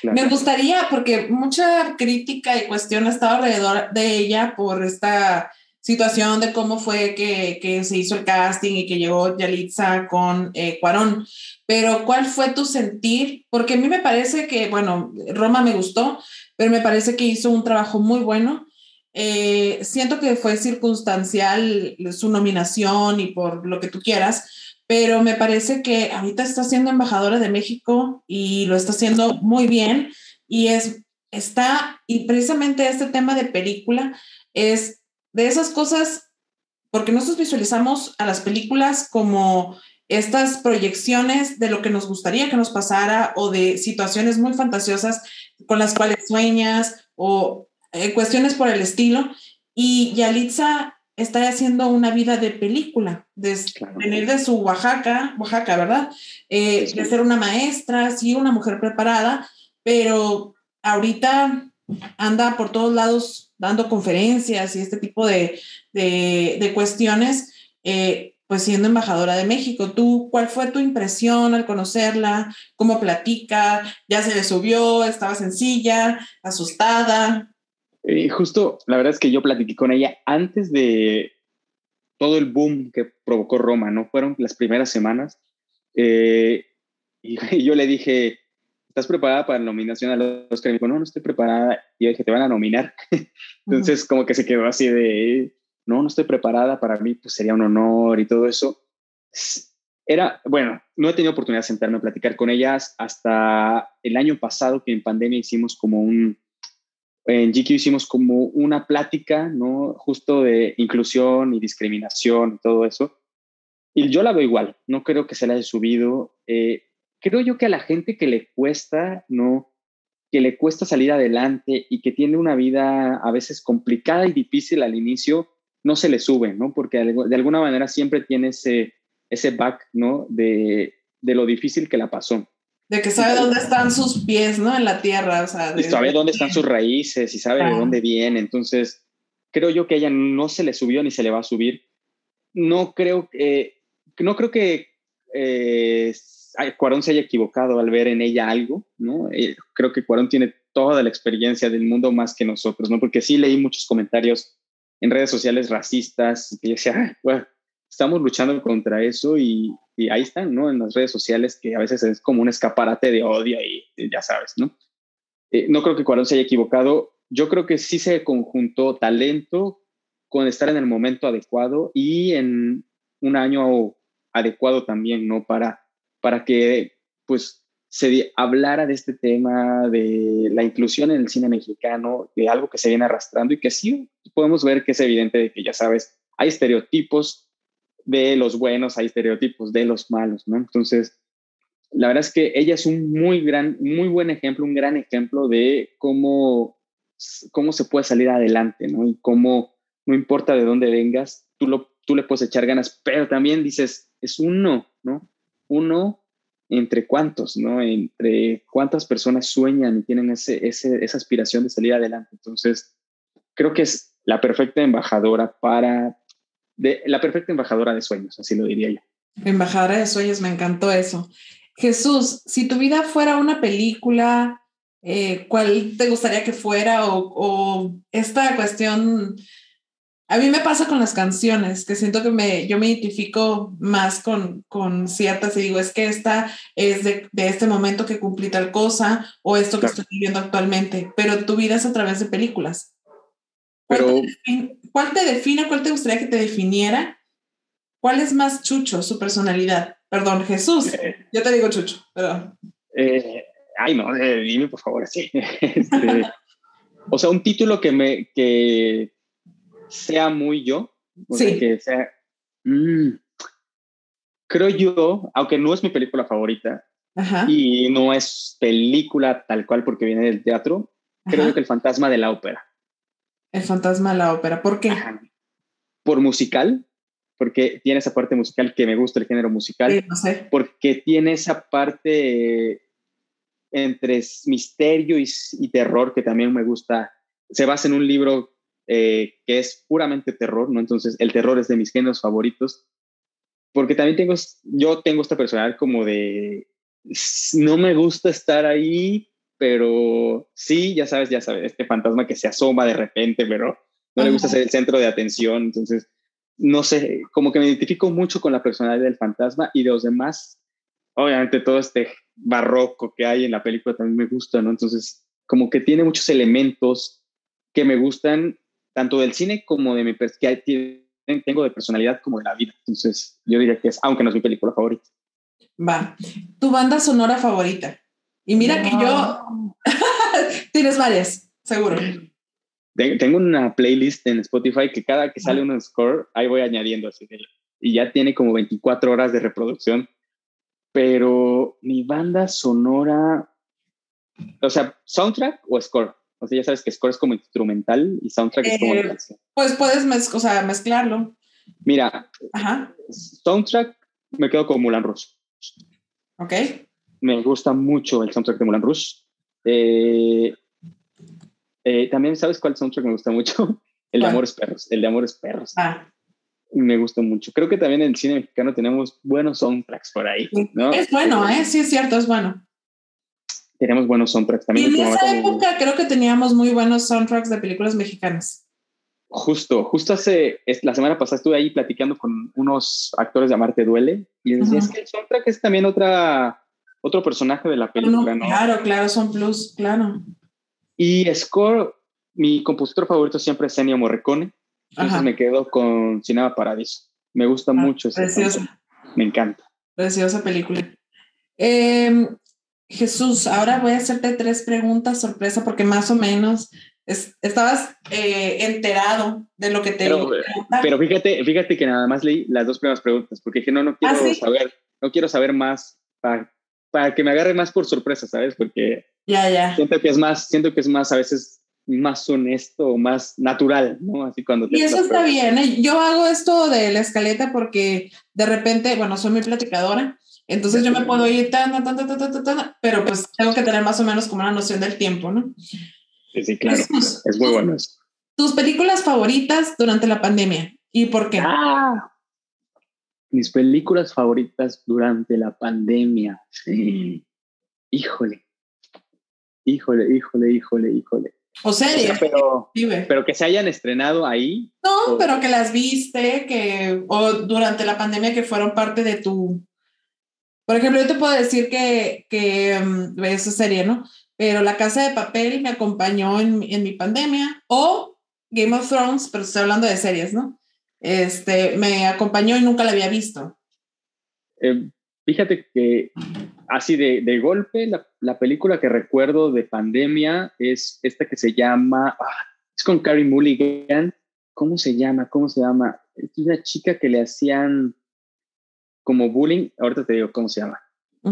Me gustaría, porque mucha crítica y cuestión ha estado alrededor de ella por esta situación de cómo fue que, que se hizo el casting y que llegó Yalitza con eh, Cuarón. Pero, ¿cuál fue tu sentir? Porque a mí me parece que, bueno, Roma me gustó, pero me parece que hizo un trabajo muy bueno. Eh, siento que fue circunstancial su nominación y por lo que tú quieras, pero me parece que ahorita está siendo embajadora de México y lo está haciendo muy bien y es está y precisamente este tema de película es de esas cosas porque nosotros visualizamos a las películas como estas proyecciones de lo que nos gustaría que nos pasara o de situaciones muy fantasiosas con las cuales sueñas o eh, cuestiones por el estilo. Y Yalitza está haciendo una vida de película, de venir de su Oaxaca, Oaxaca, ¿verdad? Eh, de ser una maestra, sí, una mujer preparada, pero ahorita anda por todos lados dando conferencias y este tipo de, de, cuestiones. Eh, pues siendo embajadora de México. ¿Tú cuál fue tu impresión al conocerla? ¿Cómo platica? ¿Ya se le subió? ¿Estaba sencilla? ¿Asustada? Eh, justo, la verdad es que yo platiqué con ella antes de todo el boom que provocó Roma, ¿no? Fueron las primeras semanas. Eh, y, [LAUGHS] yo le dije, ¿estás preparada para la nominación a los Oscar? Y me dijo, no, no estoy preparada. Y yo dije, te van a nominar. [LAUGHS] Entonces, como que se quedó así de, no, no estoy preparada, para mí pues sería un honor y todo eso. Era, bueno, no he tenido oportunidad de sentarme a platicar con ellas hasta el año pasado que en pandemia hicimos como un, en GQ hicimos como una plática, ¿no? Justo de inclusión y discriminación y todo eso. Y yo la veo igual, no creo que se la haya subido. Eh, creo yo que a la gente que le cuesta, ¿no? Que le cuesta salir adelante y que tiene una vida a veces complicada y difícil al inicio, no se le sube, ¿no? Porque de alguna manera siempre tiene ese, ese back, ¿no? De, de lo difícil que la pasó. De que sabe dónde están sus pies, ¿no? En la tierra, o sea. Y sabe dónde están sus raíces y sabe de dónde viene. Entonces, creo yo que ella no se le subió ni se le va a subir. No creo que, no creo que eh, Cuarón se haya equivocado al ver en ella algo, ¿no? Eh, creo que Cuarón tiene toda la experiencia del mundo más que nosotros, ¿no? Porque sí leí muchos comentarios en redes sociales racistas. Y yo decía, bueno, estamos luchando contra eso y, y, ahí están, ¿no? En las redes sociales que a veces es como un escaparate de odio y, ya sabes, ¿no? Eh, no creo que Cuarón se haya equivocado. Yo creo que sí se conjuntó talento con estar en el momento adecuado y en un año adecuado también, ¿no? Para, para que, pues, se hablara de este tema, de la inclusión en el cine mexicano, de algo que se viene arrastrando y que sí podemos ver que es evidente de que, ya sabes, hay estereotipos de los buenos, hay estereotipos de los malos, ¿no? Entonces, la verdad es que ella es un muy gran, muy buen ejemplo, un gran ejemplo de cómo, cómo se puede salir adelante, ¿no? Y cómo, no importa de dónde vengas, tú, lo, tú le puedes echar ganas, pero también dices, es uno, ¿no? Uno entre cuántos, ¿no? Entre cuántas personas sueñan y tienen ese, esa aspiración de salir adelante. Entonces, creo que es la perfecta embajadora para, de, la perfecta embajadora de sueños, así lo diría yo. Embajadora de sueños, me encantó eso. Jesús, si tu vida fuera una película, eh, ¿cuál te gustaría que fuera? O, o esta cuestión a mí me pasa con las canciones, que siento que me, yo me identifico más con, con ciertas y digo, es que esta es de, de este momento que cumplí tal cosa o esto que estoy viviendo actualmente, pero tu vida es a través de películas. ¿Cuál, pero, te define, ¿Cuál te define, cuál te gustaría que te definiera? ¿Cuál es más Chucho, su personalidad? Perdón, Jesús, eh, yo te digo Chucho, perdón. Eh, ay, no, eh, dime por favor, sí. [LAUGHS] Este, o sea, un título que me, que sea muy yo. sí. Que sea, mm, creo yo, aunque no es mi película favorita y no es película tal cual porque viene del teatro, creo que El fantasma de la ópera. El fantasma de la ópera, ¿por qué? Por musical, porque tiene esa parte musical que me gusta el género musical, porque tiene esa parte entre misterio y, y, terror que también me gusta. Se basa en un libro eh, que es puramente terror, ¿no? Entonces, el terror es de mis géneros favoritos, porque también tengo, yo tengo esta personalidad como de, no me gusta estar ahí, pero sí, ya sabes, ya sabes, este fantasma que se asoma de repente, pero no le gusta ser el centro de atención, entonces, no sé, como que me identifico mucho con la personalidad del fantasma y de los demás, obviamente todo este barroco que hay en la película también me gusta, ¿no? Entonces, como que tiene muchos elementos que me gustan tanto del cine como de mi que tengo de personalidad como de la vida. Entonces, yo diría que es, aunque no es mi película favorita. Va. Tu banda sonora favorita. Y mira que yo [LAUGHS] tienes varias, seguro. Tengo una playlist en Spotify que cada que sale un score, ahí voy añadiendo así. Y ya tiene como 24 horas de reproducción. Pero mi banda sonora, o sea, soundtrack o score. O sea, ya sabes que score es como instrumental y soundtrack es como eh, Pues puedes mezclarlo. Mira, soundtrack me quedo con Mulan Rush. Ok. Me gusta mucho el soundtrack de Mulan Rush. Eh, eh, también, ¿sabes cuál soundtrack me gusta mucho? [LAUGHS] El de Amores Perros. El de Amores Perros. Ah. Me gusta mucho. Creo que también en el cine mexicano tenemos buenos soundtracks por ahí. ¿no? Es bueno, ¿eh? Sí, es cierto, es bueno tenemos buenos soundtracks también. Y en esa época creo que teníamos muy buenos soundtracks de películas mexicanas. Justo, justo hace, la semana pasada estuve ahí platicando con unos actores de Amarte Duele y les decía, es que el soundtrack es también otra, otro personaje de la película, ¿no? Claro, claro, son plus, claro. Y score, mi compositor favorito siempre es Ennio Morricone, entonces me quedo con Cinema Paradiso. Me gusta ah, mucho ese Preciosa. Me encanta. Preciosa película. Eh, Jesús, ahora voy a hacerte tres preguntas sorpresa porque más o menos estabas eh, enterado de lo que te pero, pero fíjate, fíjate que nada más leí las dos primeras preguntas porque dije, no, no quiero ¿Ah, saber, no quiero saber más para, para, que me agarre más por sorpresa, ¿sabes? Porque ya, ya. siento que es más, siento que es más a veces más honesto más natural, ¿no? Así cuando y eso está bien. ¿eh? Yo hago esto de la escaleta porque de repente, bueno, soy muy platicadora entonces yo me puedo ir tan, tan, tan, tan, tan, pero pues tengo que tener más o menos como una noción del tiempo, ¿no? Sí, sí, claro. es muy bueno eso. ¿Tus películas favoritas durante la pandemia? ¿Y por qué? Ah, mis películas favoritas durante la pandemia. Sí. Híjole. Híjole, híjole, híjole, híjole. O series. pero, pero que se hayan estrenado ahí. No, pero que las viste, que, o durante la pandemia que fueron parte de tu por ejemplo, yo te puedo decir que, que um, eso sería, ¿no? Pero La Casa de Papel me acompañó en, en, mi pandemia o Game of Thrones, pero estoy hablando de series, ¿no? Este, me acompañó y nunca la había visto. Eh, fíjate que así de, de golpe, la, la, película que recuerdo de pandemia es esta que se llama, ah, es con Carrie Mulligan, ¿cómo se llama? ¿Cómo se llama? Es una chica que le hacían como bullying, ahorita te digo cómo se llama,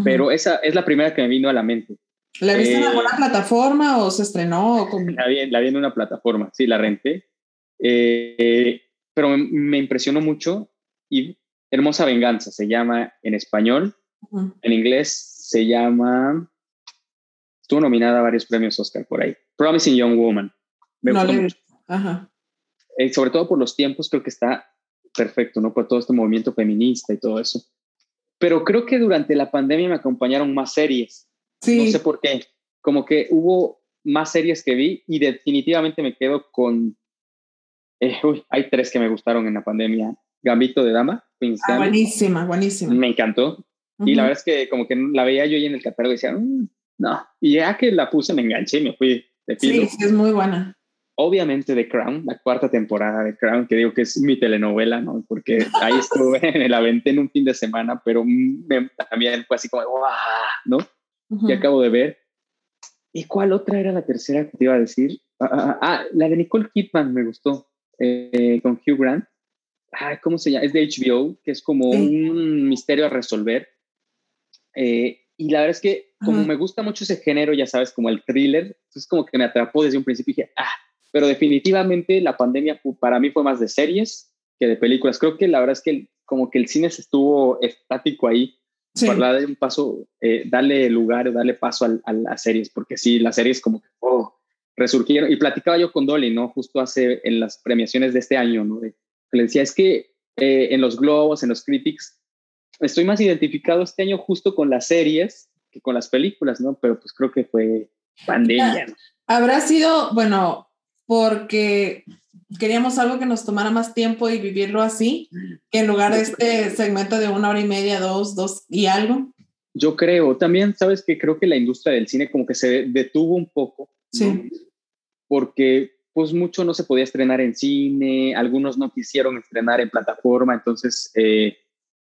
pero esa es la primera que me vino a la mente. ¿La viste en alguna eh, plataforma o se estrenó? La, vi, la, vi, en una plataforma, sí, la renté. Eh, pero me, impresionó mucho y Hermosa Venganza se llama en español. En inglés se llama. Estuvo nominada a varios premios Oscar por ahí. Promising Young Woman. Me no, mucho. Ajá. Eh, sobre todo por los tiempos, creo que está perfecto, ¿no? Por todo este movimiento feminista y todo eso. Pero creo que durante la pandemia me acompañaron más series. Sí. No sé por qué. Como que hubo más series que vi y definitivamente me quedo con... Eh, uy, hay tres que me gustaron en la pandemia. Gambito de Dama. Ah, buenísima, buenísima. Me encantó. Y la verdad es que como que la veía yo ahí en el catálogo y decía, mm, no. Y ya que la puse me enganché y me fui de Sí, sí, es muy buena. Obviamente The Crown, la cuarta temporada de Crown, que digo que es mi telenovela, ¿no? Porque ahí estuve [LAUGHS] la aventé en un fin de semana, pero también fue así como, ¡guau! ¿no? Que acabo de ver. ¿Y cuál otra era la tercera que te iba a decir? Ah, ah, ah, ah la de Nicole Kidman me gustó, eh, con Hugh Grant. ¿Cómo se llama? Es de HBO, que es como un misterio a resolver. Eh, y la verdad es que como me gusta mucho ese género, ya sabes, como el thriller, es como que me atrapó desde un principio y dije, ah, pero definitivamente la pandemia para mí fue más de series que de películas. Creo que la verdad es que como que el cine se estuvo estático ahí para darle un paso, eh, darle lugar, darle paso a, las series, porque sí, las series como que oh, resurgieron. Y platicaba yo con Dolly, ¿no? Justo hace en las premiaciones de este año, ¿no? le decía, es que eh, en los globos, en los critics, estoy más identificado este año justo con las series que con las películas, ¿no? Pero pues creo que fue pandemia. ¿no? Habrá sido, bueno, porque queríamos algo que nos tomara más tiempo y vivirlo así, que en lugar de este segmento de una hora y media, dos, dos y algo. Yo creo, también sabes que creo que la industria del cine como que se detuvo un poco. Sí. Porque pues mucho no se podía estrenar en cine, algunos no quisieron estrenar en plataforma, entonces eh,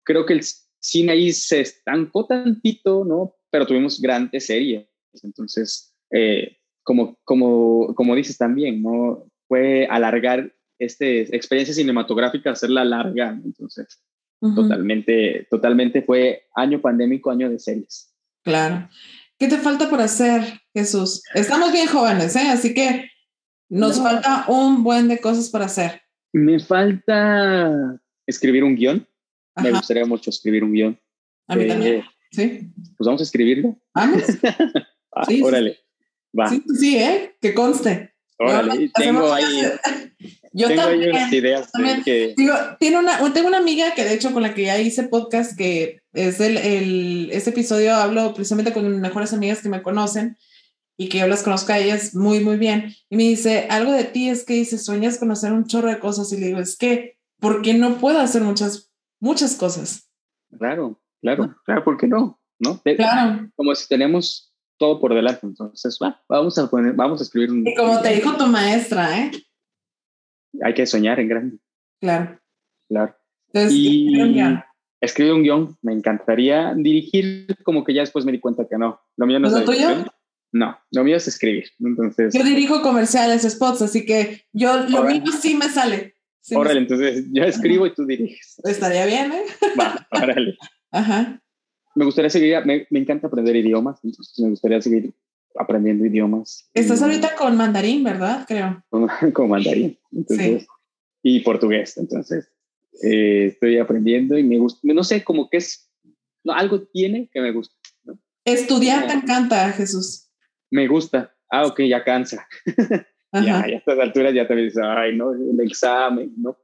creo que el cine ahí se estancó tantito, ¿no? Pero tuvimos grandes series, entonces, eh, como, como, como dices también, ¿no? Fue alargar este, experiencia cinematográfica, hacerla larga, entonces, totalmente, totalmente fue año pandémico, año de series. Claro. ¿Qué te falta por hacer, Jesús? Estamos bien jóvenes, ¿eh? Así que nos falta un buen de cosas para hacer. Me falta escribir un guion. Me gustaría mucho escribir un guion. A mí también. Eh, sí. Pues vamos a escribirlo. Vamos. [LAUGHS] ah, sí, órale. Va. Sí, sí, ¿eh? Que conste. Órale. tengo ahí. Yo tengo también, ahí unas ideas. Que... Digo, tiene una, tengo una amiga que de hecho con la que ya hice podcast, que es el, el, este episodio hablo precisamente con mis mejores amigas que me conocen y que yo las conozco a ellas muy, muy bien. Y me dice, algo de ti es que dice, sueñas con hacer un chorro de cosas. Y le digo, es que, ¿por qué no puedo hacer muchas, muchas cosas? Claro, claro, claro, ¿por qué no? ¿No? Claro. Como si tenemos todo por delante. Entonces, vamos a poner, vamos a escribir un... Y como te dijo tu maestra, ¿eh? Hay que soñar en grande. Claro. Claro. Entonces, y... un guion. Escribir un guion, me encantaría dirigir, como que ya después me di cuenta que no. Lo mío no es tuyo? No, lo mío es escribir. Entonces, yo dirijo comerciales, spots, así que yo lo mío sí me sale. órale, entonces yo escribo y tú diriges. Estaría bien, ¿eh? Va, órale. [LAUGHS] Ajá. Me gustaría seguir, me, me, encanta aprender idiomas, entonces me gustaría seguir aprendiendo idiomas. Estás ahorita con mandarín, ¿verdad? Creo. [LAUGHS] Con, mandarín. Entonces, sí. Y portugués, entonces eh, estoy aprendiendo y me gusta, no sé, como que es, no, algo tiene que me gusta. Estudiar te encanta, Jesús me gusta. Ah, ok, ya cansa. [LAUGHS] ya, a estas alturas ya te dices, ay, no, el examen, ¿no?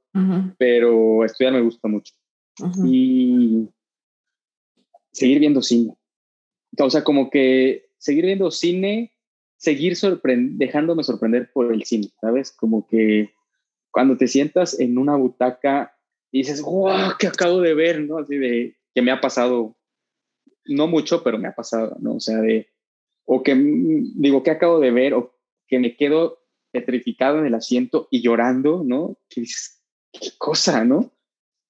Pero estudiar me gusta mucho. Y seguir viendo cine. O sea, como que seguir viendo cine, seguir dejándome sorprender por el cine, ¿sabes? Como que cuando te sientas en una butaca y dices, wow, ¿qué acabo de ver? ¿No? Así de que me ha pasado, no mucho, pero me ha pasado, ¿no? O sea, de o que digo, que acabo de ver? O que me quedo petrificado en el asiento y llorando, ¿no? ¿Qué, qué cosa, ¿no?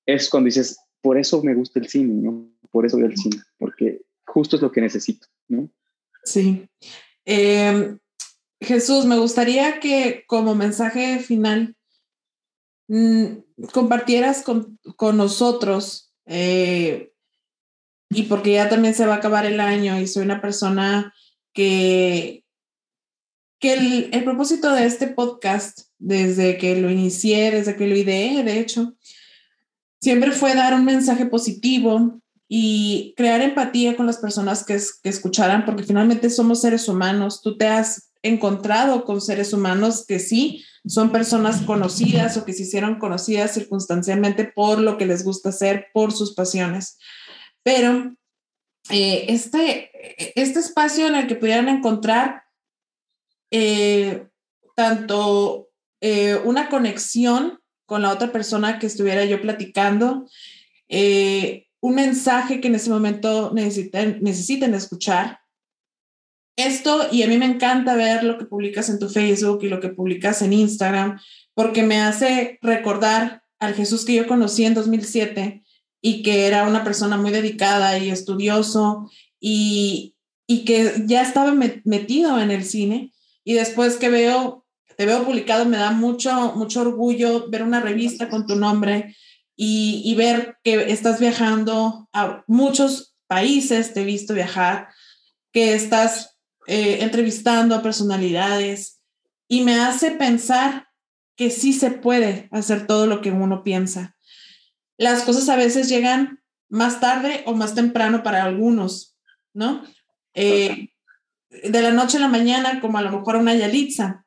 Es cuando dices, por eso me gusta el cine, ¿no? Por eso veo el cine, porque justo es lo que necesito, ¿no? Sí. Em, Jesús, me gustaría que como mensaje final mm, compartieras con, nosotros, eh, y porque ya también se va a acabar el año y soy una persona que, que el, el propósito de este podcast, desde que lo inicié, desde que lo ideé, de hecho, siempre fue dar un mensaje positivo y crear empatía con las personas que, escucharan, porque finalmente somos seres humanos. Tú te has encontrado con seres humanos que sí son personas conocidas o que se hicieron conocidas circunstancialmente por lo que les gusta hacer, por sus pasiones. Pero eh, este, este espacio en el que pudieran encontrar eh, tanto eh, una conexión con la otra persona que estuviera yo platicando, un mensaje que en ese momento necesiten, necesiten escuchar. Esto, y a mí me encanta ver lo que publicas en tu Facebook y lo que publicas en Instagram, porque me hace recordar al Jesús que yo conocí en 2007 y que era una persona muy dedicada y estudioso y, y que ya estaba metido en el cine. Y después que veo, te veo publicado, me da mucho, mucho orgullo ver una revista con tu nombre y, ver que estás viajando a muchos países, te he visto viajar, que estás eh, entrevistando a personalidades y me hace pensar que sí se puede hacer todo lo que uno piensa. Las cosas a veces llegan más tarde o más temprano para algunos, ¿no? Eh, de la noche a la mañana, como a lo mejor una Yalitza.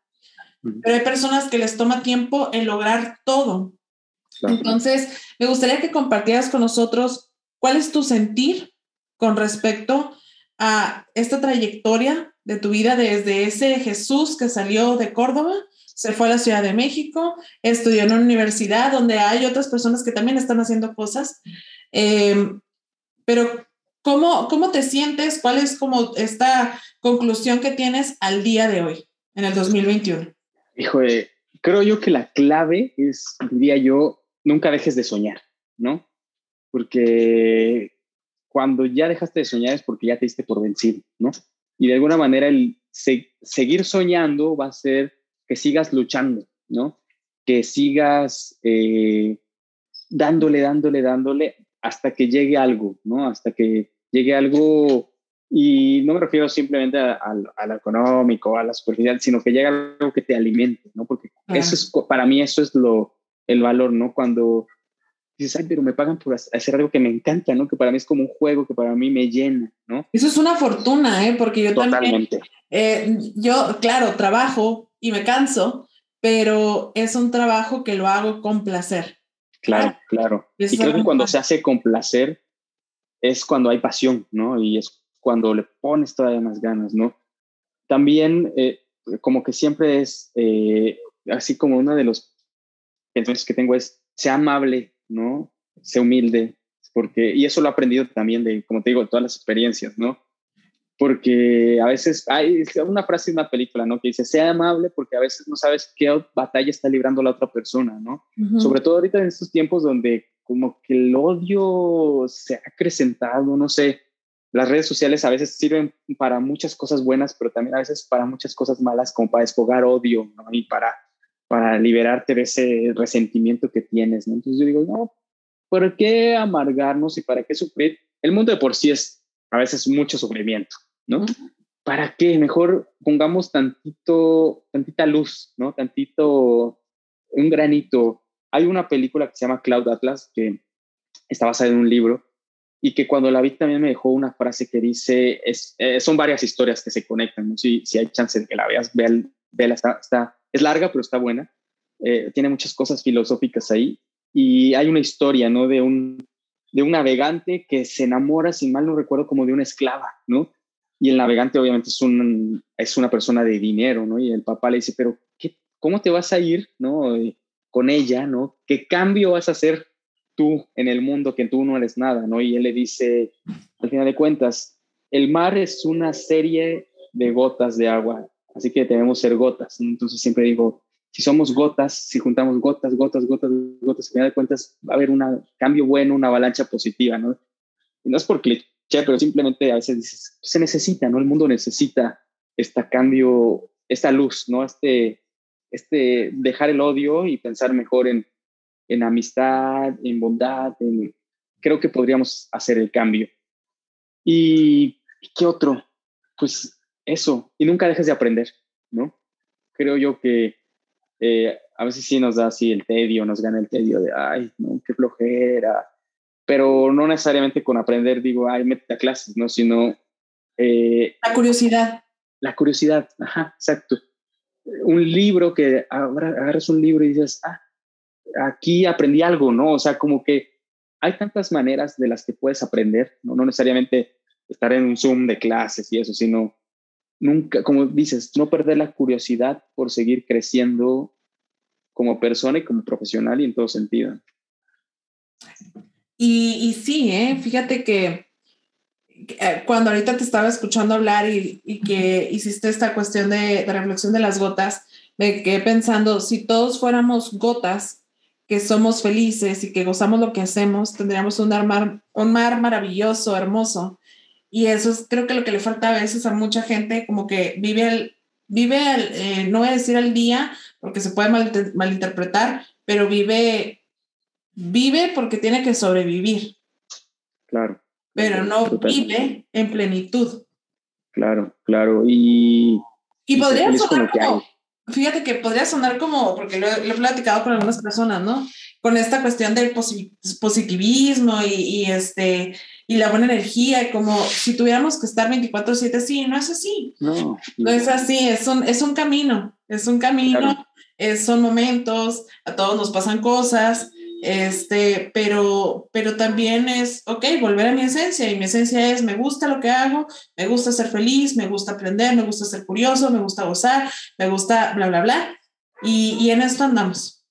Pero hay personas que les toma tiempo en lograr todo. Entonces, me gustaría que compartieras con nosotros cuál es tu sentir con respecto a esta trayectoria de tu vida desde ese Jesús que salió de Córdoba, se fue a la Ciudad de México, estudió en una universidad donde hay otras personas que también están haciendo cosas. Eh, pero, ¿cómo, ¿cómo te sientes? ¿Cuál es como esta conclusión que tienes al día de hoy, en el 2021? Hijo, creo yo que la clave es, diría yo, nunca dejes de soñar, ¿no? Porque cuando ya dejaste de soñar es porque ya te diste por vencido, ¿no? Y de alguna manera el seguir soñando va a ser que sigas luchando, ¿no? Que sigas eh, dándole, dándole, dándole hasta que llegue algo, ¿no? Hasta que llegue algo, y no me refiero simplemente a, lo económico, a la superficial, sino que llegue algo que te alimente, ¿no? Porque eso es, para mí eso es lo, el valor, ¿no? Cuando dices, ay, pero me pagan por hacer algo que me encanta, ¿no? Que para mí es como un juego, que para mí me llena, ¿no? Eso es una fortuna, ¿eh? Porque yo Totalmente. también, eh, yo, claro, trabajo y me canso, pero es un trabajo que lo hago con placer. Claro, claro. Y, creo que cuando se hace con placer es cuando hay pasión, ¿no? Y es cuando le pones todavía más ganas, ¿no? También, eh, como que siempre es, eh, así como uno de los entonces que tengo es, sea amable, ¿no? Sea humilde, porque, y eso lo he aprendido también de, como te digo, todas las experiencias, ¿no? Porque a veces hay una frase en una película, ¿no? Que dice, sea amable porque a veces no sabes qué batalla está librando la otra persona, ¿no? Sobre todo ahorita en estos tiempos donde como que el odio se ha acrecentado, no sé, las redes sociales a veces sirven para muchas cosas buenas, pero también a veces para muchas cosas malas, como para desfogar odio, ¿no? Y para para liberarte de ese resentimiento que tienes, ¿no? Entonces yo digo, no, ¿por qué amargarnos y para qué sufrir? El mundo de por sí es a veces mucho sufrimiento, ¿no? ¿Para qué? Mejor pongamos tantito, tantita luz, ¿no? Tantito, un granito. Hay una película que se llama Cloud Atlas que está basada en un libro y que cuando la vi también me dejó una frase que dice, es, eh, son varias historias que se conectan, ¿no? Si, si hay chance de que la veas, véala, está, está es larga, pero está buena. Eh, tiene muchas cosas filosóficas ahí. Y hay una historia, ¿no? De un, de un navegante que se enamora, si mal no recuerdo, como de una esclava, ¿no? Y el navegante obviamente es, un, es una persona de dinero, ¿no? Y el papá le dice, pero ¿qué, ¿cómo te vas a ir, ¿no? Eh, con ella, ¿no? ¿Qué cambio vas a hacer tú en el mundo que tú no eres nada, ¿no? Y él le dice, al final de cuentas, el mar es una serie de gotas de agua Así que debemos ser gotas. Entonces siempre digo, si somos gotas, si juntamos gotas, gotas, gotas, gotas, al final de cuentas va a haber un cambio bueno, una avalancha positiva, ¿no? Y no es por pero simplemente a veces dices, se necesita, ¿no? El mundo necesita este cambio, esta luz, ¿no? Este, este dejar el odio y pensar mejor en, en amistad, en bondad, en, creo que podríamos hacer el cambio. ¿Y qué otro? Pues eso, y nunca dejes de aprender, ¿no? Creo yo que eh, a veces sí nos da así el tedio, nos gana el tedio de, ay, no, qué flojera, pero no necesariamente con aprender digo, ay, métete a clases, ¿no? Sino... Eh, la curiosidad. La curiosidad, ajá, exacto. Un libro que agarras un libro y dices, ah, aquí aprendí algo, ¿no? O sea, como que hay tantas maneras de las que puedes aprender, no, no necesariamente estar en un Zoom de clases y eso, sino nunca, como dices, no perder la curiosidad por seguir creciendo como persona y como profesional y en todo sentido. Y, y sí, ¿eh? fíjate que eh, cuando ahorita te estaba escuchando hablar y, que hiciste esta cuestión de, de, reflexión de las gotas, me quedé pensando, si todos fuéramos gotas, que somos felices y que gozamos lo que hacemos, tendríamos un mar, un mar maravilloso, hermoso. Y eso es creo que lo que le falta a veces a mucha gente, como que vive el, vive el, eh, no voy a decir al día, porque se puede mal, malinterpretar, pero vive, vive porque tiene que sobrevivir. Claro. Pero no vive en plenitud. Claro, claro. Y, y podría sonar como, fíjate que podría sonar como, porque lo, he platicado con algunas personas, ¿no? Con esta cuestión del positivismo y, y este, y la buena energía, y como si tuviéramos que estar 24/7, sí, no es así. No, no es así, es un, es un camino, es un camino, es, son momentos, a todos nos pasan cosas, este, pero, pero también es, ok, volver a mi esencia, y mi esencia es, me gusta lo que hago, me gusta ser feliz, me gusta aprender, me gusta ser curioso, me gusta gozar, me gusta bla, bla, bla, y, y en esto andamos.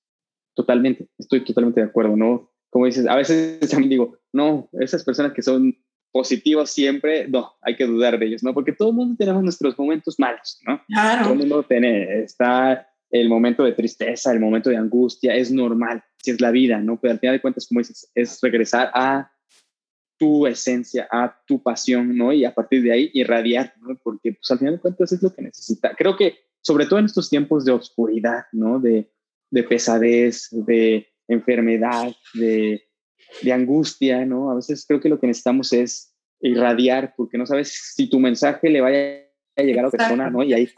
Totalmente, estoy totalmente de acuerdo, ¿no? Como dices, a veces [LAUGHS] también digo, no, esas personas que son positivos siempre, no, hay que dudar de ellos, ¿no? Porque todo el mundo tenemos nuestros momentos malos, ¿no? Claro. Todo el mundo tiene, está el momento de tristeza, el momento de angustia, es normal, si es la vida, ¿no? Pero al final de cuentas, como dices, es regresar a tu esencia, a tu pasión, ¿no? Y a partir de ahí irradiar, ¿no? Porque pues al final de cuentas es lo que necesita. Creo que sobre todo en estos tiempos de oscuridad, ¿no? De, de pesadez, de enfermedad, de de angustia, ¿no? A veces creo que lo que necesitamos es irradiar, porque no sabes si tu mensaje le vaya a llegar a la persona, ¿no? Y ahí,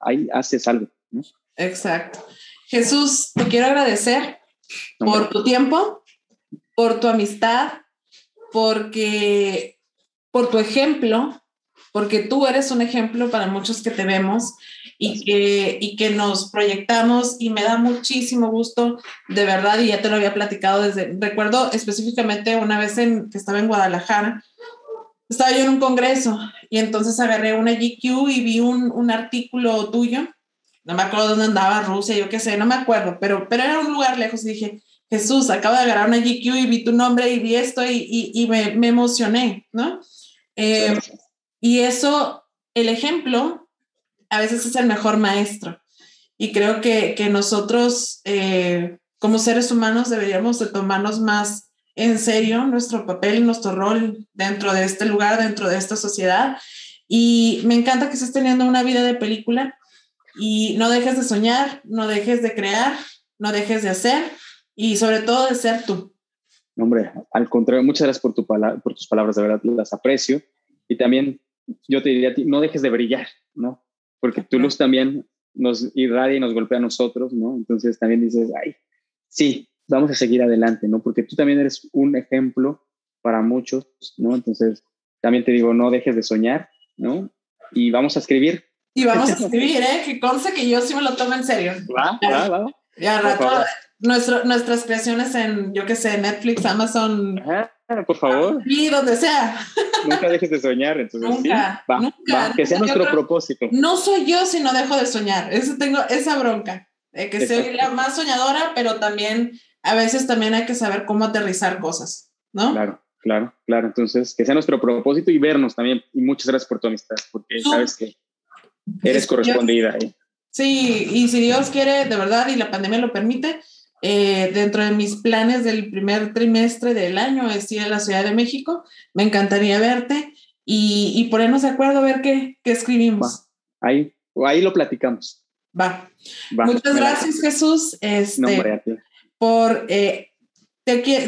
ahí haces algo, ¿no? Exacto. Jesús, te quiero agradecer por tu tiempo, por tu amistad, porque por tu ejemplo, porque tú eres un ejemplo para muchos que te vemos y que, y que nos proyectamos y me da muchísimo gusto, de verdad, y ya te lo había platicado desde, recuerdo específicamente una vez en, que estaba en Guadalajara, estaba yo en un congreso y entonces agarré una GQ y vi un, un artículo tuyo, no me acuerdo dónde andaba, Rusia, yo qué sé, no me acuerdo, pero, pero era un lugar lejos y dije, Jesús, acabo de agarrar una GQ y vi tu nombre y vi esto y, y, y me, me, emocioné, ¿no? Eh, y eso, el ejemplo a veces es el mejor maestro. Y creo que, que nosotros, eh, como seres humanos, deberíamos de tomarnos más en serio nuestro papel, nuestro rol dentro de este lugar, dentro de esta sociedad. Y me encanta que estés teniendo una vida de película y no dejes de soñar, no dejes de crear, no dejes de hacer y sobre todo de ser tú. Hombre, al contrario, muchas gracias por, tu por tus palabras, de verdad las aprecio. Y también yo te diría a ti, no dejes de brillar, ¿no? porque tu luz también nos irradia y nos golpea a nosotros, ¿no? Entonces también dices, ay, sí, vamos a seguir adelante, ¿no? Porque tú también eres un ejemplo para muchos, ¿no? Entonces, también te digo, no dejes de soñar, ¿no? Y vamos a escribir. Y vamos a [LAUGHS] escribir, ¿eh? Que conste que yo sí me lo tomo en serio. Va, va, va. Ya, rato, nuestro, nuestras creaciones en, yo qué sé, Netflix, Amazon. Ajá por favor. Y donde sea. Nunca dejes de soñar, entonces nunca, va, nunca, que sea nuestro propósito. No soy yo si no dejo de soñar, eso tengo esa bronca, de que soy la más soñadora, pero también a veces también hay que saber cómo aterrizar cosas, ¿no? Claro, claro, claro, entonces que sea nuestro propósito y vernos también, y muchas gracias por tu amistad, porque sabes que eres correspondida. Sí, y si Dios quiere, de verdad, y la pandemia lo permite, eh, dentro de mis planes del primer trimestre del año es ir a la Ciudad de México. Me encantaría verte y, y ponernos de acuerdo a ver qué, qué escribimos. Ahí, ahí lo platicamos. Va. Muchas gracias, Jesús. Este, por eh,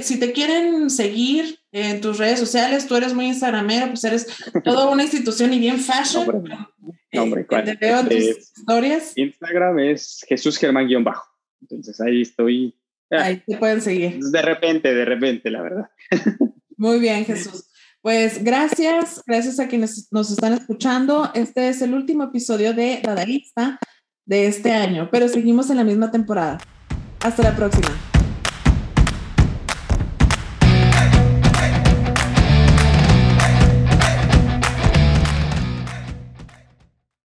si te quieren seguir en tus redes sociales, tú eres muy instagramero, pues eres toda una institución y bien fashion. Nombre, ¿cuál? Te veo tus historias. Instagram es Jesús Germán-bajo. Entonces ahí estoy. Ahí te pueden seguir. De repente, de repente, la verdad. [LAUGHS] Muy bien, Jesús. Pues gracias, gracias a quienes nos están escuchando. Este es el último episodio de Dadaísta de este año, pero seguimos en la misma temporada. Hasta la próxima.